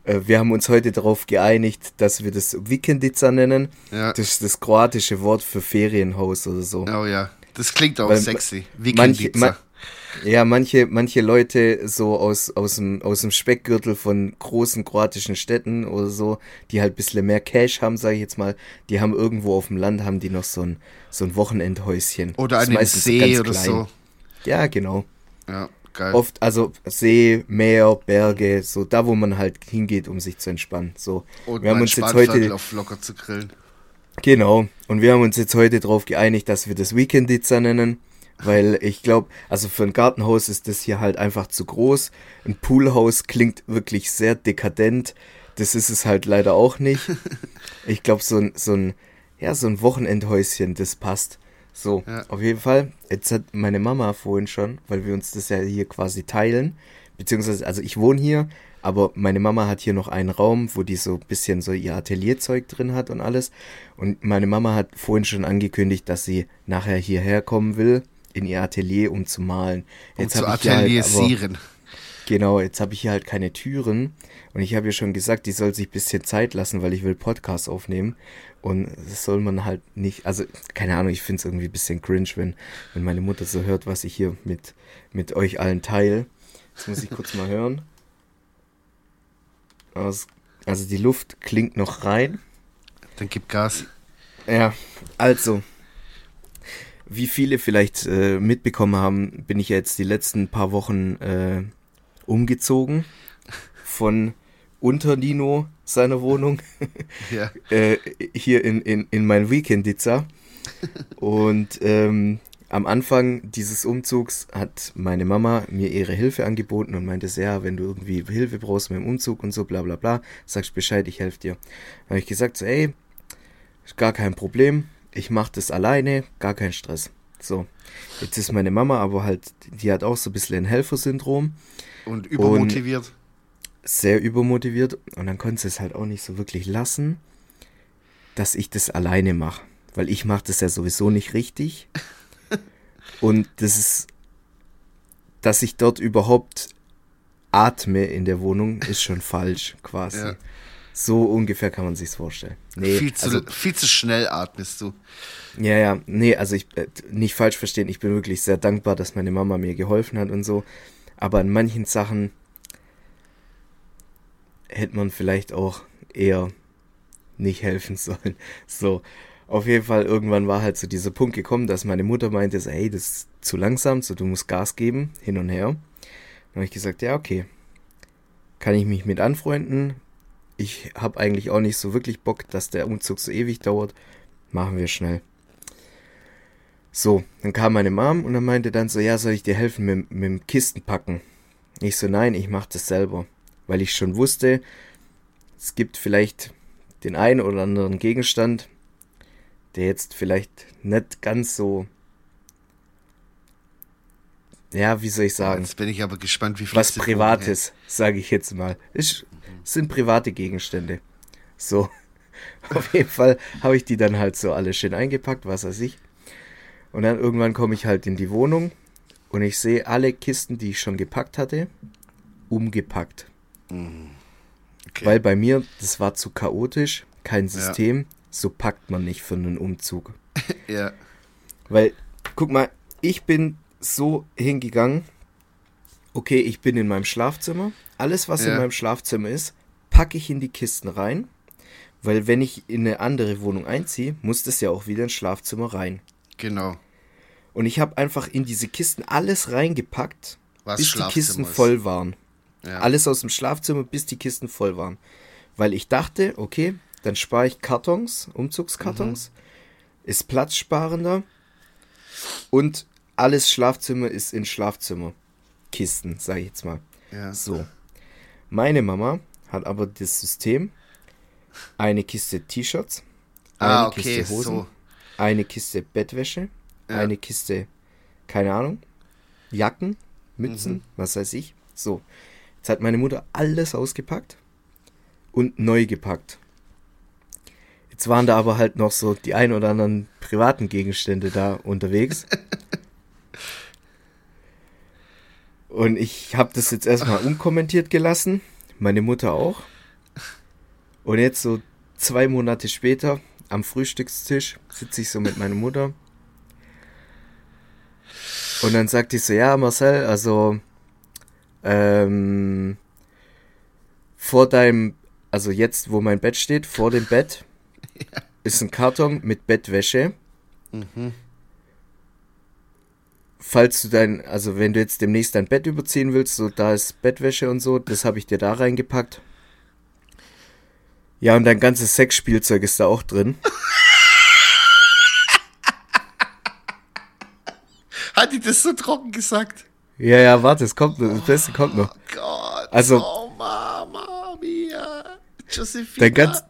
A: wir haben uns heute darauf geeinigt, dass wir das Vikendica nennen,
B: Ja.
A: das ist das kroatische Wort für Ferienhaus oder so.
B: Oh ja, das klingt auch
A: Weil
B: sexy.
A: manche,
B: Weekendpizza.
A: ma, ja, manche, manche Leute so aus, aus, dem, aus dem Speckgürtel von großen kroatischen Städten oder so, die halt ein bisschen mehr Cash haben, sage ich jetzt mal, die haben irgendwo auf dem Land, haben die noch so ein, so ein Wochenendhäuschen.
B: Oder einen See oder
A: klein.
B: so.
A: Ja, genau.
B: Ja, geil.
A: Oft, also See, Meer, Berge, so da, wo man halt hingeht, um sich zu entspannen. So.
B: Und
A: wir haben uns jetzt heute,
B: auf locker zu grillen.
A: Genau. Und wir haben uns jetzt heute darauf geeinigt, dass wir das Weekenditzer nennen. Weil ich glaube, also für ein Gartenhaus ist das hier halt einfach zu groß. Ein Poolhaus klingt wirklich sehr dekadent. Das ist es halt leider auch nicht. Ich glaube, so ein, so ein, ja, so ein Wochenendhäuschen, das passt. So,
B: Ja.
A: auf jeden Fall. Jetzt hat meine Mama vorhin schon, weil wir uns das ja hier quasi teilen, beziehungsweise, also ich wohne hier, Aber meine Mama hat hier noch einen Raum, wo die so ein bisschen so ihr Atelierzeug drin hat und alles. Und meine Mama hat vorhin schon angekündigt, dass sie nachher hierher kommen will, in ihr Atelier, um zu malen.
B: Um zu
A: hab ich hier halt aber-. Genau, jetzt habe ich hier halt keine Türen und ich habe ihr schon gesagt, die soll sich ein bisschen Zeit lassen, weil ich will Podcasts aufnehmen und das soll man halt nicht, also keine Ahnung, ich finde es irgendwie ein bisschen cringe, wenn, wenn meine Mutter so hört, was ich hier mit, mit euch allen teile. Jetzt muss ich kurz mal hören. Aus, also die Luft klingt noch rein.
B: Dann gib Gas.
A: Ja, also, wie viele vielleicht äh, mitbekommen haben, bin ich jetzt die letzten paar Wochen äh, umgezogen von unter Nino seiner Wohnung
B: Ja.
A: äh, hier in, in, in mein Weekenditzer. Und ähm, am Anfang dieses Umzugs hat meine Mama mir ihre Hilfe angeboten und meinte, ja, wenn du irgendwie Hilfe brauchst mit dem Umzug und so, bla bla bla, sagst Bescheid, ich helfe dir. Dann habe ich gesagt, so, ey, ist gar kein Problem, ich mache das alleine, gar kein Stress. So, jetzt ist meine Mama aber halt, die hat auch so ein bisschen ein Helfersyndrom
B: Und übermotiviert.
A: sehr übermotiviert und dann konnte sie es halt auch nicht so wirklich lassen, dass ich das alleine mache. Weil ich mache das ja sowieso nicht richtig. Und das ist, dass ich dort überhaupt atme in der Wohnung, ist schon falsch, quasi.
B: Ja.
A: So ungefähr kann man sich's vorstellen. Nee,
B: viel, zu,
A: also,
B: viel zu schnell atmest du.
A: ja, ja, nee, also ich, äh, nicht falsch verstehen, ich bin wirklich sehr dankbar, dass meine Mama mir geholfen hat und so. Aber in manchen Sachen hätte man vielleicht auch eher nicht helfen sollen. So, auf jeden Fall, irgendwann war halt so dieser Punkt gekommen, dass meine Mutter meinte, hey, das ist zu langsam, so, du musst Gas geben, hin und her. Dann habe ich gesagt, ja, okay. Kann ich mich mit anfreunden? Ich habe eigentlich auch nicht so wirklich Bock, dass der Umzug so ewig dauert. Machen wir schnell. So, dann kam meine Mom und dann meinte dann so, ja, soll ich dir helfen mit, mit dem Kistenpacken? Ich so, nein, ich mach das selber. Weil ich schon wusste, es gibt vielleicht den einen oder anderen Gegenstand, der jetzt vielleicht nicht ganz so, ja, wie soll ich sagen,
B: Jetzt bin ich aber gespannt, wie viel
A: was Privates, sage ich jetzt mal. Es sind private Gegenstände. So. Auf jeden Fall habe ich die dann halt so alle schön eingepackt, was weiß ich. Und dann irgendwann komme ich halt in die Wohnung und ich sehe alle Kisten, die ich schon gepackt hatte, umgepackt.
B: Okay.
A: Weil bei mir, das war zu chaotisch, kein System, so packt man nicht für einen Umzug.
B: Ja.
A: Weil, guck mal, ich bin so hingegangen, okay, ich bin in meinem Schlafzimmer, alles, was in
B: Ja.
A: meinem Schlafzimmer ist, packe ich in die Kisten rein, weil wenn ich in eine andere Wohnung einziehe, muss das ja auch wieder ins Schlafzimmer rein.
B: Genau.
A: Und ich habe einfach in diese Kisten alles reingepackt,
B: Was
A: bis die Kisten
B: ist.
A: voll waren.
B: Ja.
A: Alles aus dem Schlafzimmer, bis die Kisten voll waren. Weil ich dachte, okay, dann spare ich Kartons, Umzugskartons,
B: Mhm.
A: ist platzsparender und alles Schlafzimmer ist in Schlafzimmer. Kisten, sage ich jetzt mal.
B: Ja.
A: So. Meine Mama hat aber das System, eine Kiste T-Shirts, eine
B: Ah, okay,
A: Kiste Hosen,
B: so.
A: eine Kiste Bettwäsche,
B: Ja.
A: eine Kiste, keine Ahnung, Jacken,
B: Mhm.
A: Mützen, was weiß ich. So. Jetzt hat meine Mutter alles ausgepackt und neu gepackt. Jetzt waren da aber halt noch so die ein oder anderen privaten Gegenstände da unterwegs. Und ich habe das jetzt erstmal unkommentiert gelassen. Meine Mutter auch. Und jetzt so zwei Monate später am Frühstückstisch sitze ich so mit meiner Mutter. Und dann sagt die so, ja Marcel, also ähm, vor deinem, also jetzt wo mein Bett steht, vor dem Bett ist ein Karton mit Bettwäsche. Falls du dein, also wenn du jetzt demnächst dein Bett überziehen willst, so da ist Bettwäsche und so, das habe ich dir da reingepackt. Ja, und dein ganzes Sexspielzeug ist da auch drin.
B: Hat die das so trocken gesagt?
A: Ja, ja, warte, es kommt noch, das Beste kommt noch.
B: Gott.
A: Also-
B: Oh, Mama mia. Josephina.
A: Dein, ganz,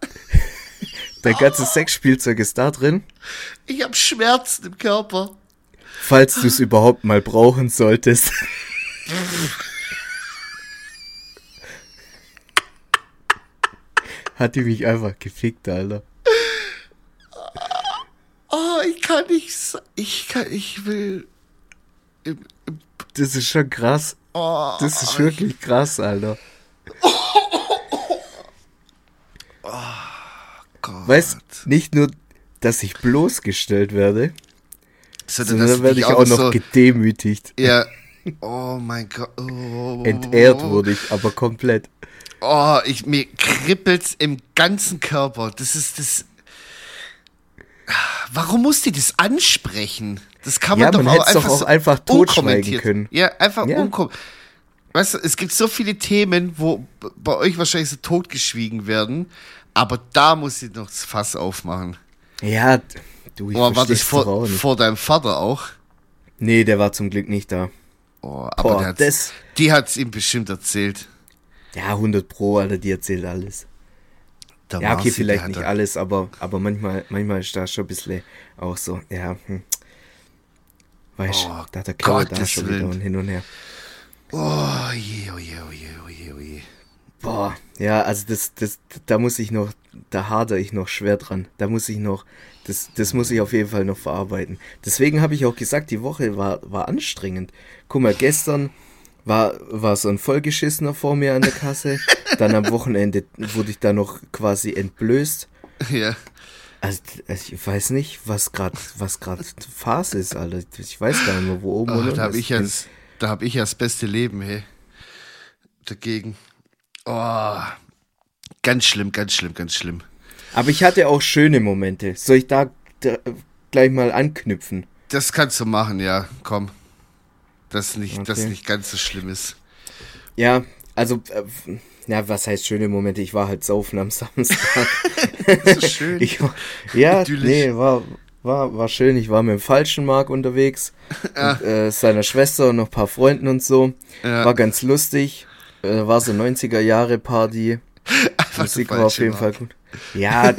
A: dein ganzes Sexspielzeug ist da drin.
B: Ich habe Schmerzen im Körper.
A: Falls du es überhaupt mal brauchen solltest. hat die mich einfach gefickt, Alter.
B: Oh, ich kann nicht. Ich kann. Ich will.
A: Das ist schon krass.
B: Oh,
A: Das ist wirklich krass, Alter.
B: Gott.
A: Weißt, nicht nur, dass ich bloßgestellt werde,
B: Sondern,
A: sondern werde ich auch noch
B: so,
A: gedemütigt.
B: Ja. Oh mein Gott. Oh.
A: Entehrt wurde ich, aber komplett.
B: Oh, ich, mir kribbelt's im ganzen Körper. Das ist das. Warum muss die das ansprechen? Das kann man
A: Ja,
B: doch
A: man
B: auch
A: hätt's doch
B: einfach
A: auch einfach totschweigen
B: unkommentiert.
A: können.
B: Ja, einfach
A: Ja.
B: unkom. Weißt du, es gibt so viele Themen, wo bei euch wahrscheinlich so totgeschwiegen werden, aber da muss ich noch das Fass aufmachen.
A: Ja, du, ich
B: Oh, war das vor, vor deinem Vater auch?
A: Nee, der war zum Glück nicht da.
B: Oh, aber
A: Boah,
B: der hat's,
A: das-
B: die hat's ihm bestimmt erzählt.
A: Ja, 100 Pro, Alter, die erzählt alles.
B: Der
A: Ja, okay,
B: Marci,
A: vielleicht nicht alles, aber, aber manchmal, manchmal ist da schon ein bisschen auch so, ja, hm. Weißt
B: Oh,
A: da hat der Kerl da schon wieder und hin und her.
B: Oh je, oh je, oh je, oh je, oh je.
A: Boah, ja, also das, das, da muss ich noch, da hadere ich noch schwer dran. Da muss ich noch, das, das muss ich auf jeden Fall noch verarbeiten. Deswegen habe ich auch gesagt, die Woche war, war anstrengend. Guck mal, gestern war, war so ein Vollgeschissener vor mir an der Kasse. Dann am Wochenende wurde ich da noch quasi entblößt.
B: Ja.
A: Also, also ich weiß nicht, was gerade was gerade Phase ist, Alter. Ich weiß gar nicht mehr, wo oben
B: Oh,
A: und
B: da habe ich ja das, da hab ich ja das beste Leben, hey. Dagegen. Oh. Ganz schlimm, ganz schlimm, ganz schlimm.
A: Aber ich hatte auch schöne Momente. Soll ich da, da gleich mal anknüpfen?
B: Das kannst du machen, ja, komm. Das nicht, das
A: Okay.
B: nicht ganz so schlimm ist.
A: Ja, also, äh, ja, was heißt schöne Momente? Ich war halt saufen am Samstag.
B: So schön.
A: ich, ja,
B: Idyllisch.
A: nee, war, war, war schön. Ich war mit dem falschen Mark unterwegs. Und, äh, seiner Schwester und noch ein paar Freunden und so.
B: Ja.
A: War ganz lustig. Äh, war so 90er Jahre Party.
B: Einfach
A: Musik war auf jeden Fall
B: Markt.
A: gut. Ja,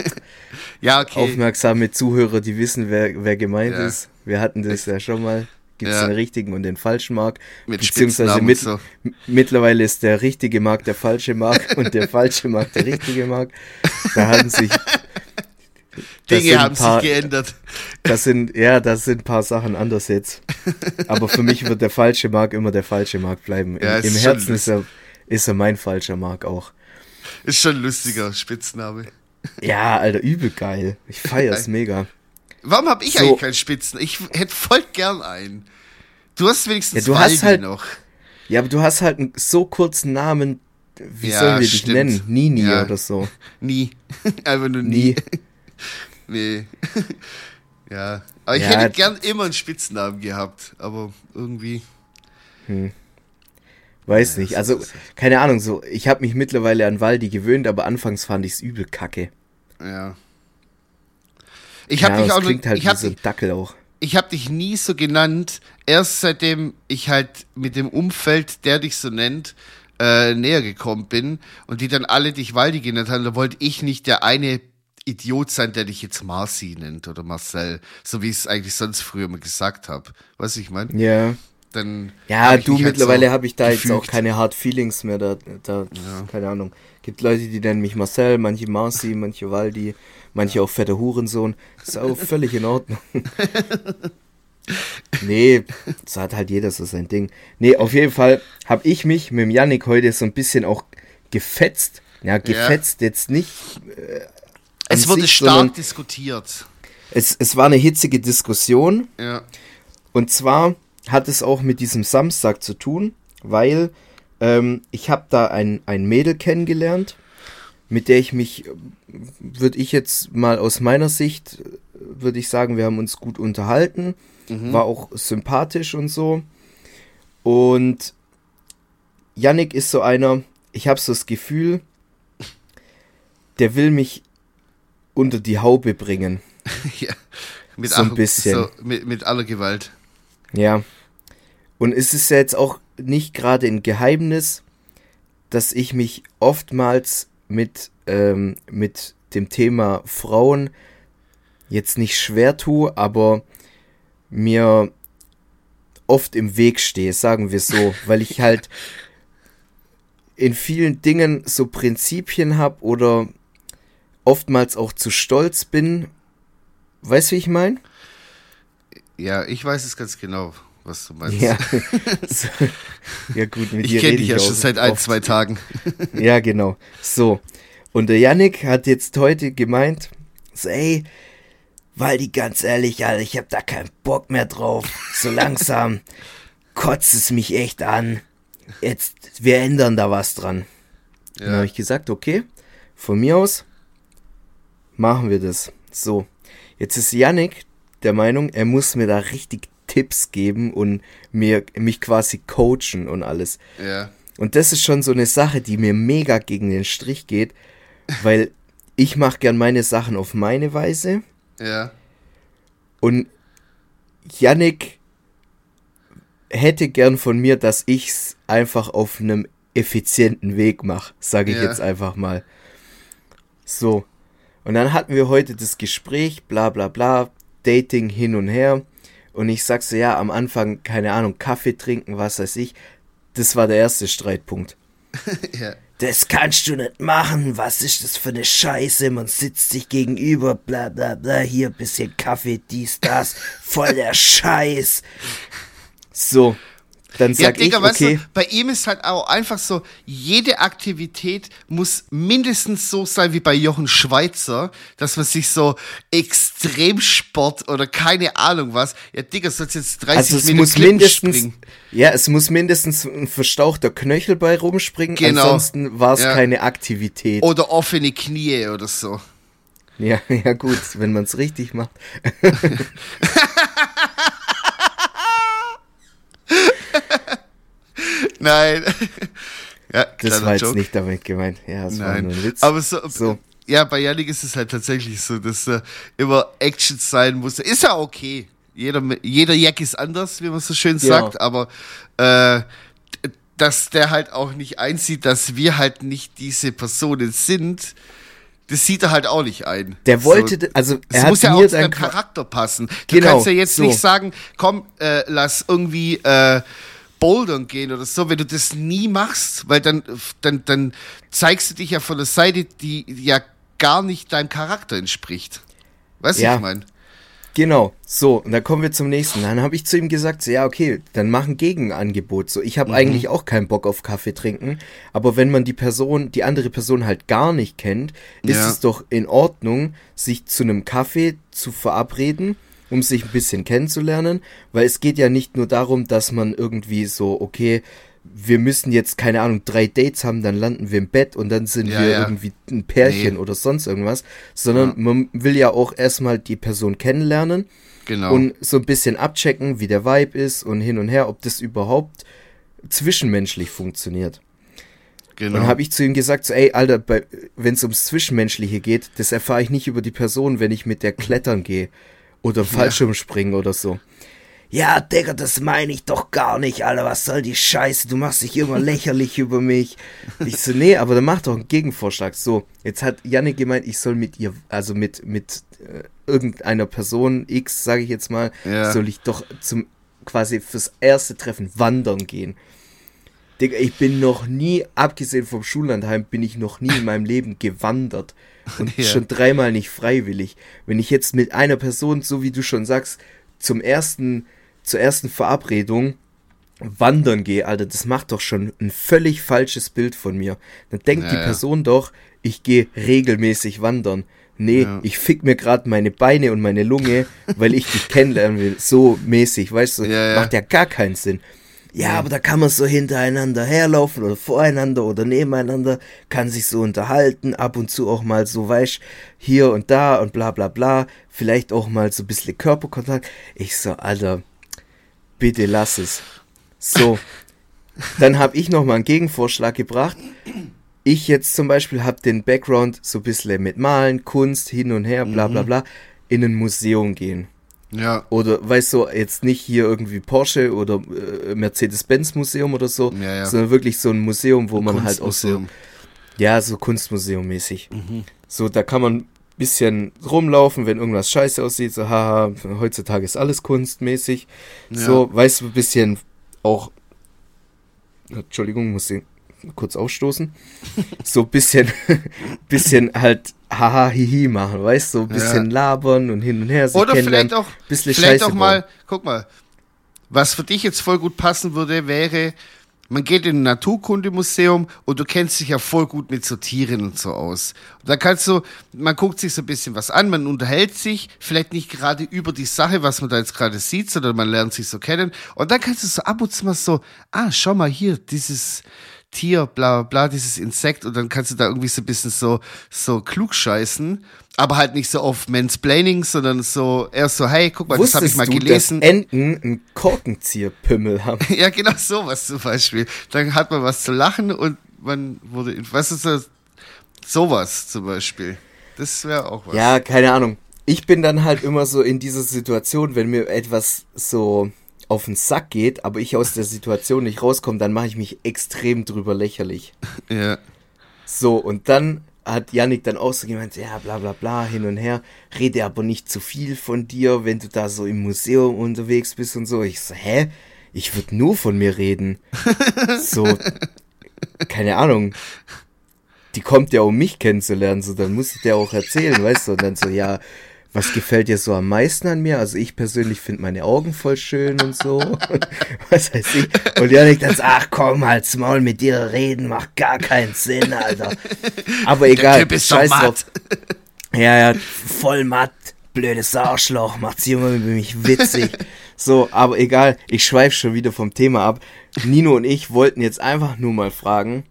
B: Ja, okay.
A: aufmerksame Zuhörer, die wissen, wer, wer gemeint
B: Ja.
A: ist. Wir hatten das ja schon mal. Gibt es
B: Ja.
A: den richtigen und den falschen Mark.
B: Mit
A: Beziehungsweise mit,
B: so.
A: mittlerweile ist der richtige Mark der falsche Mark und der falsche Mark der richtige Mark. Da haben sich.
B: Dinge haben
A: paar-
B: sich geändert.
A: Das sind, ja, das sind ein paar Sachen anders jetzt. Aber für mich wird der falsche Mark immer der falsche Mark bleiben. Im,
B: Ja,
A: im
B: schon
A: Herzen ist er, ist er mein falscher Mark auch.
B: Ist schon lustiger Spitzname.
A: Ja, Alter, übel geil. Ich feier's mega.
B: Warum habe ich
A: So.
B: eigentlich keinen Spitznamen? Ich hätte voll gern einen. Du hast wenigstens
A: Ja, du hast halt-
B: noch.
A: Ja, aber du hast halt einen so kurzen Namen. Wie
B: Ja,
A: sollen wir dich
B: stimmt.
A: nennen? Nini
B: Ja.
A: oder so.
B: Nie. Einfach nur nie.
A: Nie.
B: Nee. ja. Aber ich
A: Ja,
B: hätte gern immer einen Spitznamen gehabt. Aber irgendwie.
A: Weiß nicht. Also, keine Ahnung, so. Ich habe mich mittlerweile an Waldi gewöhnt, aber anfangs fand ich's übel kacke.
B: Ja. Ich habe
A: ja,
B: dich auch
A: klingt halt
B: ich hab
A: so
B: dich,
A: Dackel auch.
B: ich hab dich nie so genannt. Erst seitdem ich halt mit dem Umfeld, der dich so nennt, äh, näher gekommen bin und die dann alle dich Waldi genannt haben, da wollte ich nicht der eine Idiot sein, der dich jetzt Marci nennt oder Marcel, so wie ich es eigentlich sonst früher mal gesagt habe. Weißt du, ich meine?
A: Ja.
B: Dann
A: Ja, du,
B: halt
A: mittlerweile
B: so
A: habe ich da jetzt auch
B: gefügt.
A: keine Hard Feelings mehr. Da, da keine Ahnung. Gibt Leute, die nennen mich Marcel, manche Marci, manche Waldi, manche auch fetter Hurensohn. Ist auch völlig in Ordnung. nee, so hat halt jeder so sein Ding. Nee, auf jeden Fall habe ich mich mit dem Yannick heute so ein bisschen auch gefetzt. Ja, gefetzt jetzt nicht.
B: Es
A: an
B: wurde
A: sich,
B: stark diskutiert.
A: Es, es war eine hitzige Diskussion.
B: Ja.
A: Und zwar hat es auch mit diesem Samstag zu tun, weil ähm, ich habe da ein, ein Mädel kennengelernt, mit der ich mich, würde ich jetzt mal aus meiner Sicht, würde ich sagen, wir haben uns gut unterhalten, war auch sympathisch und so. Und Yannick ist so einer, ich habe so das Gefühl, der will mich unter die Haube bringen.
B: ja. Mit
A: So ein
B: aller-
A: bisschen.
B: So, mit, mit aller Gewalt.
A: Ja. Und es ist ja jetzt auch nicht gerade ein Geheimnis, dass ich mich oftmals mit, ähm, mit dem Thema Frauen jetzt nicht schwer tue, aber mir oft im Weg stehe, sagen wir so, weil ich halt in vielen Dingen so Prinzipien habe oder oftmals auch zu stolz bin. Weißt du, wie ich meine?
B: Ja, ich weiß es ganz genau, was du meinst.
A: Ja. ja, gut, mit
B: ich
A: dir
B: kenne dich ja schon seit ein, zwei Tagen.
A: Ja, genau. So. Und der Yannick hat jetzt heute gemeint, so, ey, Waldi, ganz ehrlich, Alter, ich hab da keinen Bock mehr drauf. So langsam kotzt es mich echt an. Jetzt, wir ändern da was dran. Dann habe ich gesagt, okay, von mir aus machen wir das. So, jetzt ist Yannick der Meinung, er muss mir da richtig Tipps geben und mir, mich quasi coachen und alles.
B: Ja.
A: Und das ist schon so eine Sache, die mir mega gegen den Strich geht, weil ich mache gern meine Sachen auf meine Weise
B: Ja.
A: und Yannick hätte gern von mir, dass ich's einfach auf einem effizienten Weg mache, sage ich
B: Ja.
A: jetzt einfach mal. So. Und dann hatten wir heute das Gespräch, bla bla bla, Dating hin und her. Und ich sag so, ja, am Anfang, keine Ahnung, Kaffee trinken, was weiß ich. Das war der erste Streitpunkt.
B: ja.
A: Das kannst du nicht machen. Was ist das für eine Scheiße? Man sitzt sich gegenüber, bla bla bla. Hier bisschen Kaffee, dies, das. Voll der Scheiß. So, dann
B: Ja,
A: sag
B: Digga,
A: ich,
B: weißt
A: okay.
B: du, bei ihm ist halt auch einfach so, jede Aktivität muss mindestens so sein wie bei Jochen Schweizer, dass man sich so Extremsport oder keine Ahnung was, ja, Digga, sollst jetzt 30
A: Also es
B: Meter
A: muss
B: Klippen
A: mindestens,
B: springen.
A: ja, es muss mindestens ein verstauchter Knöchel bei rumspringen.
B: Genau.
A: Ansonsten war es
B: Ja.
A: keine Aktivität.
B: Oder offene Knie oder so.
A: Ja, ja gut, wenn man es richtig macht.
B: Nein. ja,
A: Das war jetzt
B: Joke.
A: nicht damit gemeint. Ja, das war
B: Nein.
A: nur ein Witz.
B: Aber so,
A: So.
B: ja, bei Yannick ist es halt tatsächlich so, dass er immer Action sein muss. Ist ja okay. Jeder, jeder Jack ist anders, wie man so schön
A: Ja.
B: sagt, aber äh, dass der halt auch nicht einsieht, dass wir halt nicht diese Personen sind, das sieht er halt auch nicht ein.
A: Der wollte,
B: So,
A: also
B: es
A: er hat
B: muss ja auch zu deinem Charakter passen. Du
A: Genau,
B: kannst ja jetzt
A: so.
B: nicht sagen, komm, äh, lass irgendwie äh, bouldern gehen oder so, wenn du das nie machst, weil dann, dann, dann zeigst du dich ja von der Seite, die ja gar nicht deinem Charakter entspricht. Weißt du,
A: Ja.
B: ich meine?
A: Genau, so, und dann kommen wir zum nächsten. Dann habe ich zu ihm gesagt, so, ja, okay, dann mach ein Gegenangebot. So, ich habe
B: Mhm.
A: eigentlich auch keinen Bock auf Kaffee trinken, aber wenn man die Person, die andere Person halt gar nicht kennt, ist
B: Ja.
A: es doch in Ordnung, sich zu einem Kaffee zu verabreden, um sich ein bisschen kennenzulernen, weil es geht ja nicht nur darum, dass man irgendwie so, okay, wir müssen jetzt, keine Ahnung, drei Dates haben, dann landen wir im Bett und dann sind
B: Ja,
A: wir
B: ja.
A: irgendwie ein Pärchen
B: Nee.
A: oder sonst irgendwas, sondern
B: Ja.
A: man will ja auch erstmal die Person kennenlernen
B: Genau.
A: und so ein bisschen abchecken, wie der Vibe ist und hin und her, ob das überhaupt zwischenmenschlich funktioniert.
B: genau.
A: Dann habe ich zu ihm gesagt, so, ey, Alter, wenn es ums Zwischenmenschliche geht, das erfahre ich nicht über die Person, wenn ich mit der klettern gehe oder Fallschirmspringen oder so. Ja, Digga, das meine ich doch gar nicht, Alter, was soll die Scheiße, du machst dich immer lächerlich über mich. Ich so, nee, aber dann mach doch einen Gegenvorschlag. So, jetzt hat Janne gemeint, ich soll mit ihr, also mit, mit äh, irgendeiner Person X, sage ich jetzt mal,
B: Ja.
A: soll ich doch zum, quasi fürs erste Treffen wandern gehen. Digga, ich bin noch nie, abgesehen vom Schullandheim, bin ich noch nie in meinem Leben gewandert. Und
B: Ja.
A: schon dreimal nicht freiwillig. Wenn ich jetzt mit einer Person, so wie du schon sagst, zum ersten, zur ersten Verabredung wandern gehe, Alter, das macht doch schon ein völlig falsches Bild von mir. Dann denkt
B: Ja,
A: die
B: ja.
A: Person doch, ich gehe regelmäßig wandern. Nee,
B: Ja.
A: ich fick mir gerade meine Beine und meine Lunge, weil ich dich kennenlernen will. So mäßig, weißt du? Macht ja gar keinen Sinn. Ja, aber da kann man so hintereinander herlaufen oder voreinander oder nebeneinander, kann sich so unterhalten, ab und zu auch mal so, weißt, hier und da und bla bla bla, vielleicht auch mal so ein bisschen Körperkontakt. Ich so, Alter, bitte lass es. So, dann habe ich nochmal einen Gegenvorschlag gebracht. Ich jetzt zum Beispiel habe den Background so ein bisschen mit Malen, Kunst, hin und her, bla bla bla, in ein Museum gehen.
B: ja.
A: Oder weißt du, jetzt nicht hier irgendwie Porsche oder äh, Mercedes-Benz-Museum oder so,
B: Ja, ja.
A: sondern wirklich so ein Museum, wo man halt auch so,
B: Kunstmuseum.
A: ja, so Kunstmuseum-mäßig.
B: Mhm.
A: So, da kann man ein bisschen rumlaufen, wenn irgendwas scheiße aussieht, so, haha, heutzutage ist alles kunstmäßig. So, weißt du, ein bisschen auch, Entschuldigung, muss ich kurz ausstoßen. So ein bisschen, bisschen halt haha hihi machen, weißt du, so ein bisschen labern und hin und her sich
B: Oder vielleicht auch,
A: bisschen
B: vielleicht
A: Scheiße
B: auch
A: bauen.
B: mal, guck mal, was für dich jetzt voll gut passen würde, wäre, man geht in ein Naturkundemuseum und du kennst dich ja voll gut mit so Tieren und so aus. Und da kannst du, man guckt sich so ein bisschen was an, man unterhält sich, vielleicht nicht gerade über die Sache, was man da jetzt gerade sieht, sondern man lernt sich so kennen. Und dann kannst du so ab und zu mal so, ah, schau mal hier, dieses Tier, bla bla dieses Insekt und dann kannst du da irgendwie so ein bisschen so, so klug scheißen. Aber halt nicht so auf Mansplaining, sondern so eher so, hey, guck mal, das habe ich
A: Wusstest
B: mal
A: du,
B: gelesen.
A: dass Enten einen Korkenzieherpimmel haben?
B: Ja, genau sowas zum Beispiel. Dann hat man was zu lachen und man wurde, was ist das? Sowas zum Beispiel. Das wäre auch was.
A: Ja, keine Ahnung. Ich bin dann halt immer so in dieser Situation, wenn mir etwas so auf den Sack geht, aber ich aus der Situation nicht rauskomme, dann mache ich mich extrem drüber lächerlich.
B: Ja.
A: So, und dann hat Yannick dann auch so gemeint, ja, bla bla bla, hin und her, rede aber nicht zu viel von dir, wenn du da so im Museum unterwegs bist und so. Ich so, hä? Ich würde nur von mir reden. So, keine Ahnung. Die kommt ja, um mich kennenzulernen, so, dann muss ich dir auch erzählen, weißt du? Und dann so, ja, was gefällt dir so am meisten an mir? Also ich persönlich finde meine Augen voll schön und so. was weiß ich. Und Janik dann ach komm, halt's Maul, mit dir reden macht gar keinen Sinn, Alter. Aber egal,
B: Typ ist
A: scheiß drauf. Ja, ja, voll matt, blödes Arschloch, macht's immer über mich witzig. So, aber egal, ich schweife schon wieder vom Thema ab. Nino und ich wollten jetzt einfach nur mal fragen,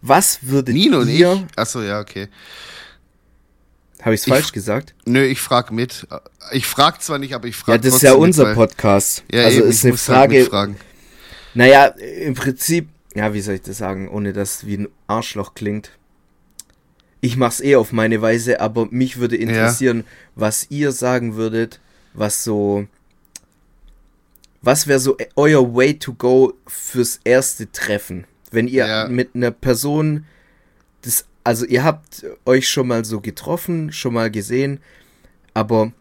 A: was würdet
B: Nino und ich?
A: ihr,
B: Achso, ja, okay.
A: Habe ich's falsch gesagt?
B: Nö, ich frag mit. Ich frag zwar nicht, aber ich frage
A: Ja, das ist ja unser Podcast.
B: Ja,
A: also
B: eben,
A: ist
B: ich
A: eine
B: halt
A: Frage,
B: mitfragen.
A: naja, im Prinzip, ja, wie soll ich das sagen, ohne dass es wie ein Arschloch klingt. Ich mach's eh auf meine Weise, aber mich würde interessieren, was ihr sagen würdet, was so, was wäre so euer Way to go fürs erste Treffen? Wenn ihr
B: Ja.
A: mit einer Person, also ihr habt euch schon mal so getroffen, schon mal gesehen, aber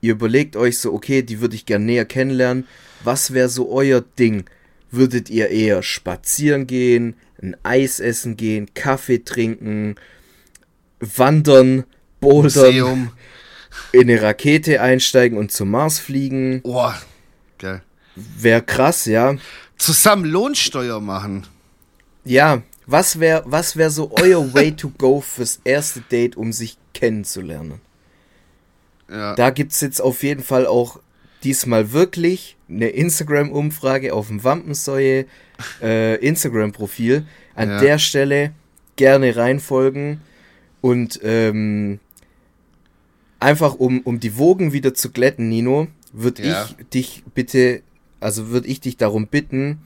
A: ihr überlegt euch so, okay, die würde ich gern näher kennenlernen. Was wäre so euer Ding? Würdet ihr eher spazieren gehen, ein Eis essen gehen, Kaffee trinken, wandern, bouldern,
B: Museum.
A: in eine Rakete einsteigen und zum Mars fliegen?
B: Boah, geil.
A: Wäre krass, ja.
B: Zusammen Lohnsteuer machen.
A: Ja, was wäre was wär so euer Way to go fürs erste Date, um sich kennenzulernen?
B: Ja.
A: Da gibt's jetzt auf jeden Fall auch diesmal wirklich eine Instagram-Umfrage auf dem Wampensäue äh, Instagram-Profil. An
B: Ja.
A: der Stelle gerne reinfolgen und ähm, einfach um, um die Wogen wieder zu glätten, Nino, würde
B: Ja.
A: ich dich bitte, also würde ich dich darum bitten,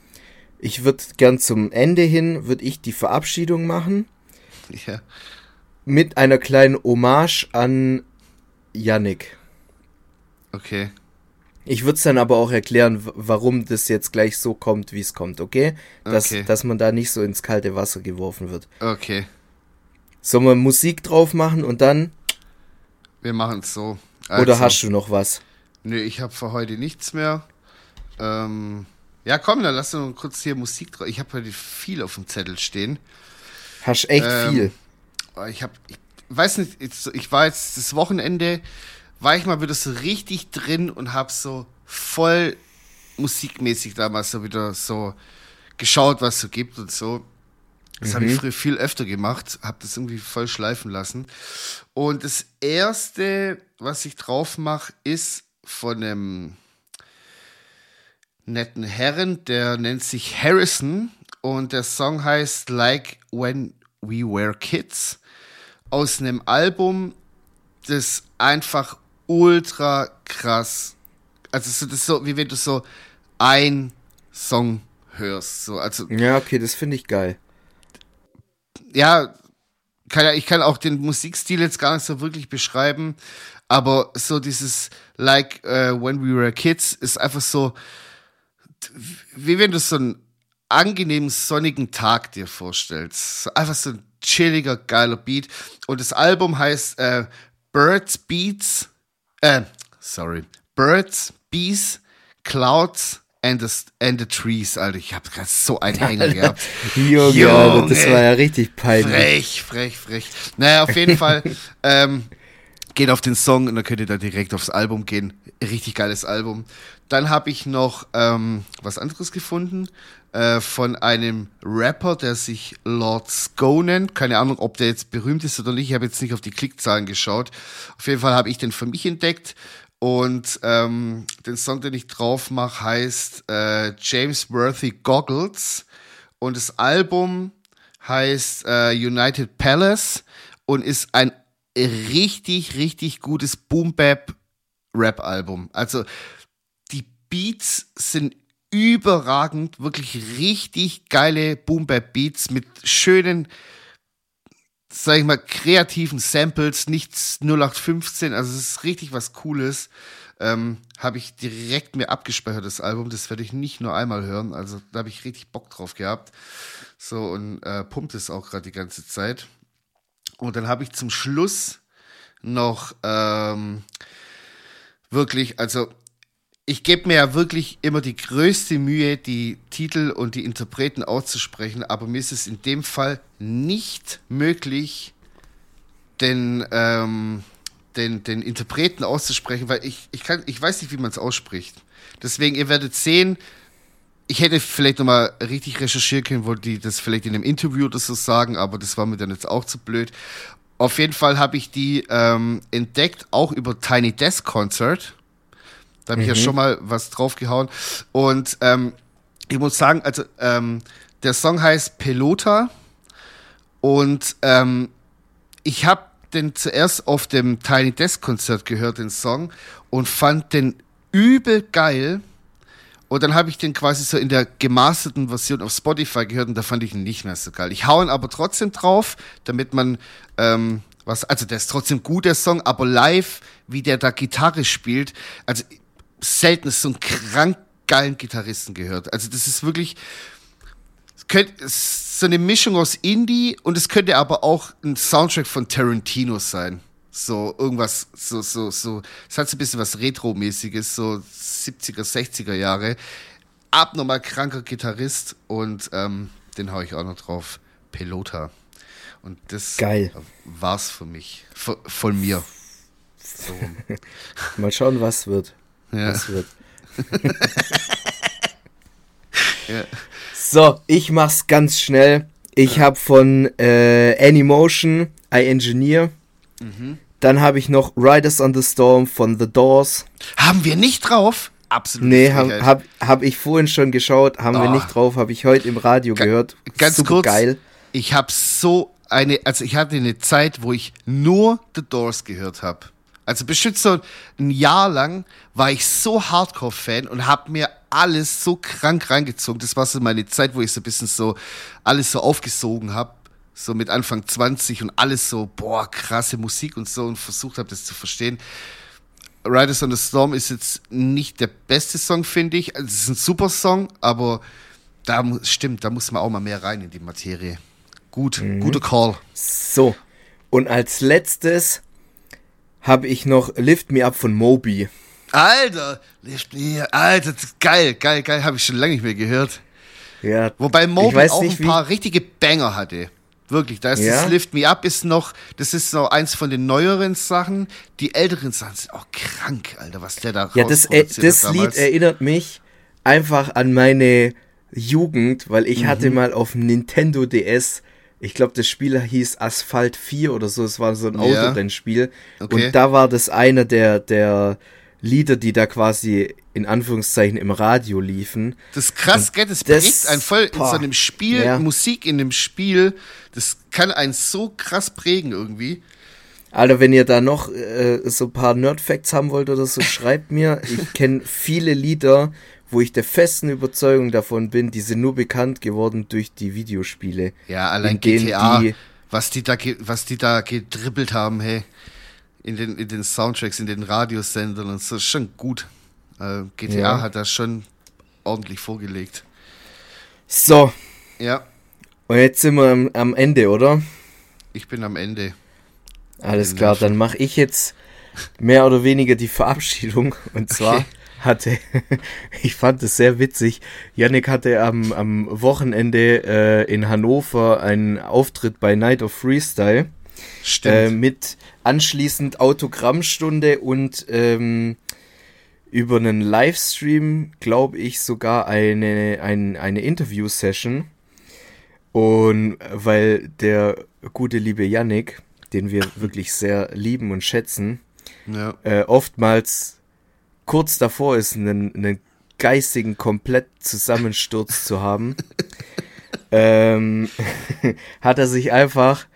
A: ich würde gern zum Ende hin, würde ich die Verabschiedung machen
B: ja.
A: mit einer kleinen Hommage an Yannick.
B: Okay.
A: Ich würde es dann aber auch erklären, warum das jetzt gleich so kommt, wie es kommt, okay? Dass,
B: Okay.
A: dass man da nicht so ins kalte Wasser geworfen wird.
B: Okay.
A: Sollen wir Musik drauf machen und dann?
B: Wir machen es so.
A: Oder
B: Also,
A: hast du noch was?
B: Nö, ich habe für heute nichts mehr. Ähm, ja, komm, dann lass uns kurz hier Musik drauf. Ich habe heute viel auf dem Zettel stehen.
A: Hast echt
B: Ähm,
A: viel.
B: Aber Ich habe, ich weiß nicht, ich war jetzt das Wochenende, war ich mal wieder so richtig drin und habe so voll musikmäßig damals so wieder so geschaut, was es so gibt und so. Das habe ich früher viel öfter gemacht, habe das irgendwie voll schleifen lassen. Und das erste, was ich drauf mache, ist von einem netten Herren, der nennt sich Harrison und der Song heißt Like When We Were Kids aus einem Album, das einfach ultra krass, also so, das ist so, wie wenn du so ein Song hörst, so, also
A: Ja, okay, das finde ich geil.
B: ja, kann, ich kann auch den Musikstil jetzt gar nicht so wirklich beschreiben, aber so dieses Like uh, When We Were Kids ist einfach so, wie wenn du so einen angenehmen sonnigen Tag dir vorstellst. Einfach so ein chilliger, geiler Beat. Und das Album heißt äh, Birds Beats, äh, sorry, Birds, Bees, Clouds and the, and the Trees, Alter. Ich habe gerade so einen Hänger gehabt.
A: Junge, Alter, das war ja richtig peinlich.
B: Frech, frech, frech. Naja, auf jeden Fall. Ähm, geht auf den Song und dann könnt ihr da direkt aufs Album gehen. Richtig geiles Album. Dann habe ich noch ähm, was anderes gefunden äh, von einem Rapper, der sich Lord Sko nennt. Keine Ahnung, ob der jetzt berühmt ist oder nicht. Ich habe jetzt nicht auf die Klickzahlen geschaut. Auf jeden Fall habe ich den für mich entdeckt. Und ähm, den Song, den ich drauf mache, heißt äh, James Worthy Goggles. Und das Album heißt äh, United Palace und ist ein richtig, richtig gutes Boom-Bap-Rap-Album. Also die Beats sind überragend, wirklich richtig geile Boom-Bap-Beats mit schönen, sag ich mal, kreativen Samples, nichts 0815, also es ist richtig was Cooles. Ähm, habe ich direkt mir abgespeichert, das Album. Das werde ich nicht nur einmal hören. Also da habe ich richtig Bock drauf gehabt. So, und äh, pumpt es auch gerade die ganze Zeit. Und dann habe ich zum Schluss noch ähm, wirklich, also ich gebe mir ja wirklich immer die größte Mühe, die Titel und die Interpreten auszusprechen, aber mir ist es in dem Fall nicht möglich, den, ähm, den, den Interpreten auszusprechen, weil ich, ich, kann, ich weiß nicht, wie man es ausspricht. Deswegen, ihr werdet sehen, ich hätte vielleicht nochmal richtig recherchieren können, wollte die das vielleicht in einem Interview oder so sagen, aber das war mir dann jetzt auch zu blöd. Auf jeden Fall habe ich die ähm, entdeckt, auch über Tiny Desk Concert. Da habe ich ja schon mal was draufgehauen. Und ähm, ich muss sagen, also ähm, der Song heißt Pelota. Und ähm, ich habe den zuerst auf dem Tiny Desk Konzert gehört, den Song, und fand den übel geil. Und dann habe ich den quasi so in der gemasterten Version auf Spotify gehört und da fand ich ihn nicht mehr so geil. Ich hau ihn aber trotzdem drauf, damit man ähm, was, also der ist trotzdem gut, der Song, aber live, wie der da Gitarre spielt, also selten so einen krank geilen Gitarristen gehört. Also das ist wirklich, es könnte, es ist so eine Mischung aus Indie und es könnte aber auch ein Soundtrack von Tarantino sein. So irgendwas, so, so, so, es hat so ein bisschen was Retro-mäßiges, so 70er, 60er Jahre. Abnormal kranker Gitarrist und ähm, den hau ich auch noch drauf. Pelota. Und das
A: Geil.
B: war's für mich. Von, von mir. So.
A: Mal schauen, was wird.
B: Ja.
A: Was wird. So, ich mach's ganz schnell. Ich habe von äh, Anymotion, I Engineer.
B: Mhm.
A: Dann habe ich noch Riders on the Storm von The Doors.
B: Haben wir nicht drauf? Absolut.
A: Nee, habe hab, hab ich vorhin schon geschaut, haben wir
B: Oh.
A: nicht drauf, habe ich heute im Radio
B: Ga-
A: gehört.
B: ganz
A: Super
B: kurz.
A: geil.
B: Ich habe so eine, also ich hatte eine Zeit, wo ich nur The Doors gehört habe. Also bestimmt so ein Jahr lang war ich so Hardcore-Fan und habe mir alles so krank reingezogen. Das war so meine Zeit, wo ich so ein bisschen so alles so aufgesogen habe. So mit Anfang 20 und alles so, boah, krasse Musik und so und versucht habe, das zu verstehen. Riders on the Storm ist jetzt nicht der beste Song, finde ich. Also, es ist ein super Song, aber da stimmt, da muss man auch mal mehr rein in die Materie. Gut, guter Call.
A: So, und als letztes habe ich noch Lift Me Up von Moby.
B: Alter, lift me, Alter, das ist geil, geil, geil, habe ich schon lange nicht mehr gehört.
A: Ja,
B: Wobei Moby auch
A: nicht,
B: ein paar richtige Banger hatte. Wirklich, da ist
A: Ja?
B: das Lift Me Up ist noch, das ist noch eins von den neueren Sachen. Die älteren Sachen sind auch krank, Alter, was der da
A: Ja, das, äh, das
B: hat
A: Lied
B: damals.
A: erinnert mich einfach an meine Jugend, weil ich hatte
B: Mhm.
A: mal auf Nintendo DS, ich glaube, das Spiel hieß Asphalt 4 oder so, es war so ein
B: Ja.
A: Autorennspiel.
B: Okay.
A: Und da war das einer der, der Lieder, die da quasi in Anführungszeichen im Radio liefen.
B: Das ist krass, gell? Das,
A: das-
B: prägt einen voll in
A: boah,
B: so einem Spiel,
A: ja.
B: Musik in dem Spiel, das kann einen so krass prägen irgendwie.
A: Alter, wenn ihr da noch äh, so ein paar Nerdfacts haben wollt oder so, schreibt mir. Ich kenne viele Lieder, wo ich der festen Überzeugung davon bin, die sind nur bekannt geworden durch die Videospiele.
B: Ja, allein
A: in
B: GTA,
A: die-
B: was die da, was die da gedribbelt haben, hey. In den, in den Soundtracks, in den Radiosendern und so, ist schon gut. Äh, GTA
A: Ja.
B: hat das schon ordentlich vorgelegt.
A: So,
B: Ja,
A: und jetzt sind wir am, am Ende, oder?
B: ich bin am Ende.
A: Alles
B: Den
A: klar, dann mache ich jetzt mehr oder weniger die Verabschiedung. Und zwar
B: Okay.
A: hatte, ich fand es sehr witzig, Yannick hatte am, am Wochenende äh, in Hannover einen Auftritt bei Night of Freestyle äh, mit anschließend Autogrammstunde und ähm, über einen Livestream, glaube ich, sogar eine, ein, eine Interview-Session. Und weil der gute liebe Yannick, den wir wirklich sehr lieben und schätzen,
B: ja.
A: äh, oftmals kurz davor ist, einen, einen geistigen komplett Zusammensturz zu haben, ähm, hat er sich einfach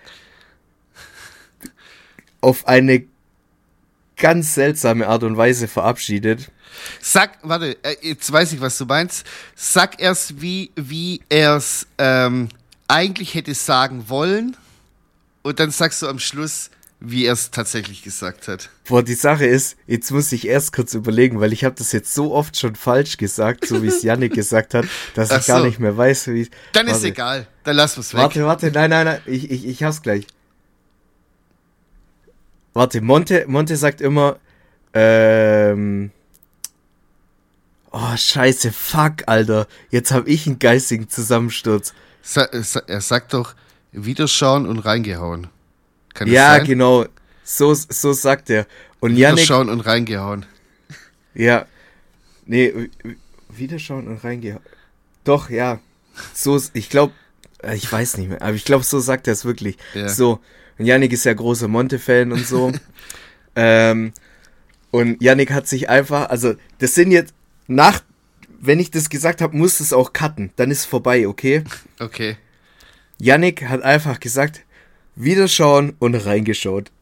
A: auf eine ganz seltsame Art und Weise verabschiedet.
B: Sag, warte, äh, jetzt weiß ich, was du meinst. Sag erst, wie, wie er es ähm, eigentlich hätte sagen wollen. Und dann sagst du am Schluss, wie er es tatsächlich gesagt hat.
A: Boah, die Sache ist, jetzt muss ich erst kurz überlegen, weil ich habe das jetzt so oft schon falsch gesagt, so wie es Yannick gesagt hat, dass
B: Ach
A: ich gar
B: so.
A: nicht mehr weiß, wie
B: Dann ist
A: Warte.
B: egal. Dann lass es weg.
A: Warte, warte, nein, nein, nein, ich, ich, ich hab's gleich. Warte, Monte, Monte sagt immer, ähm, oh, scheiße, fuck, Alter, jetzt hab ich einen geistigen Zusammensturz.
B: Sa äh, sa er sagt doch, Wiederschauen und reingehauen. Kann
A: Ja, genau, so, so sagt er. Und
B: Wiederschauen und reingehauen.
A: ja, nee, Wiederschauen und reingehen. Doch, ja, so, ich glaube, ich weiß nicht mehr, aber ich glaube, so sagt er es wirklich.
B: Ja.
A: So, und Yannick ist ja großer Monte-Fan und so. ähm, und Yannick hat sich einfach, also das sind jetzt nach, wenn ich das gesagt habe, muss es auch cutten, dann ist vorbei, okay?
B: Okay.
A: Yannick hat einfach gesagt, Wiederschauen und reingeschaut.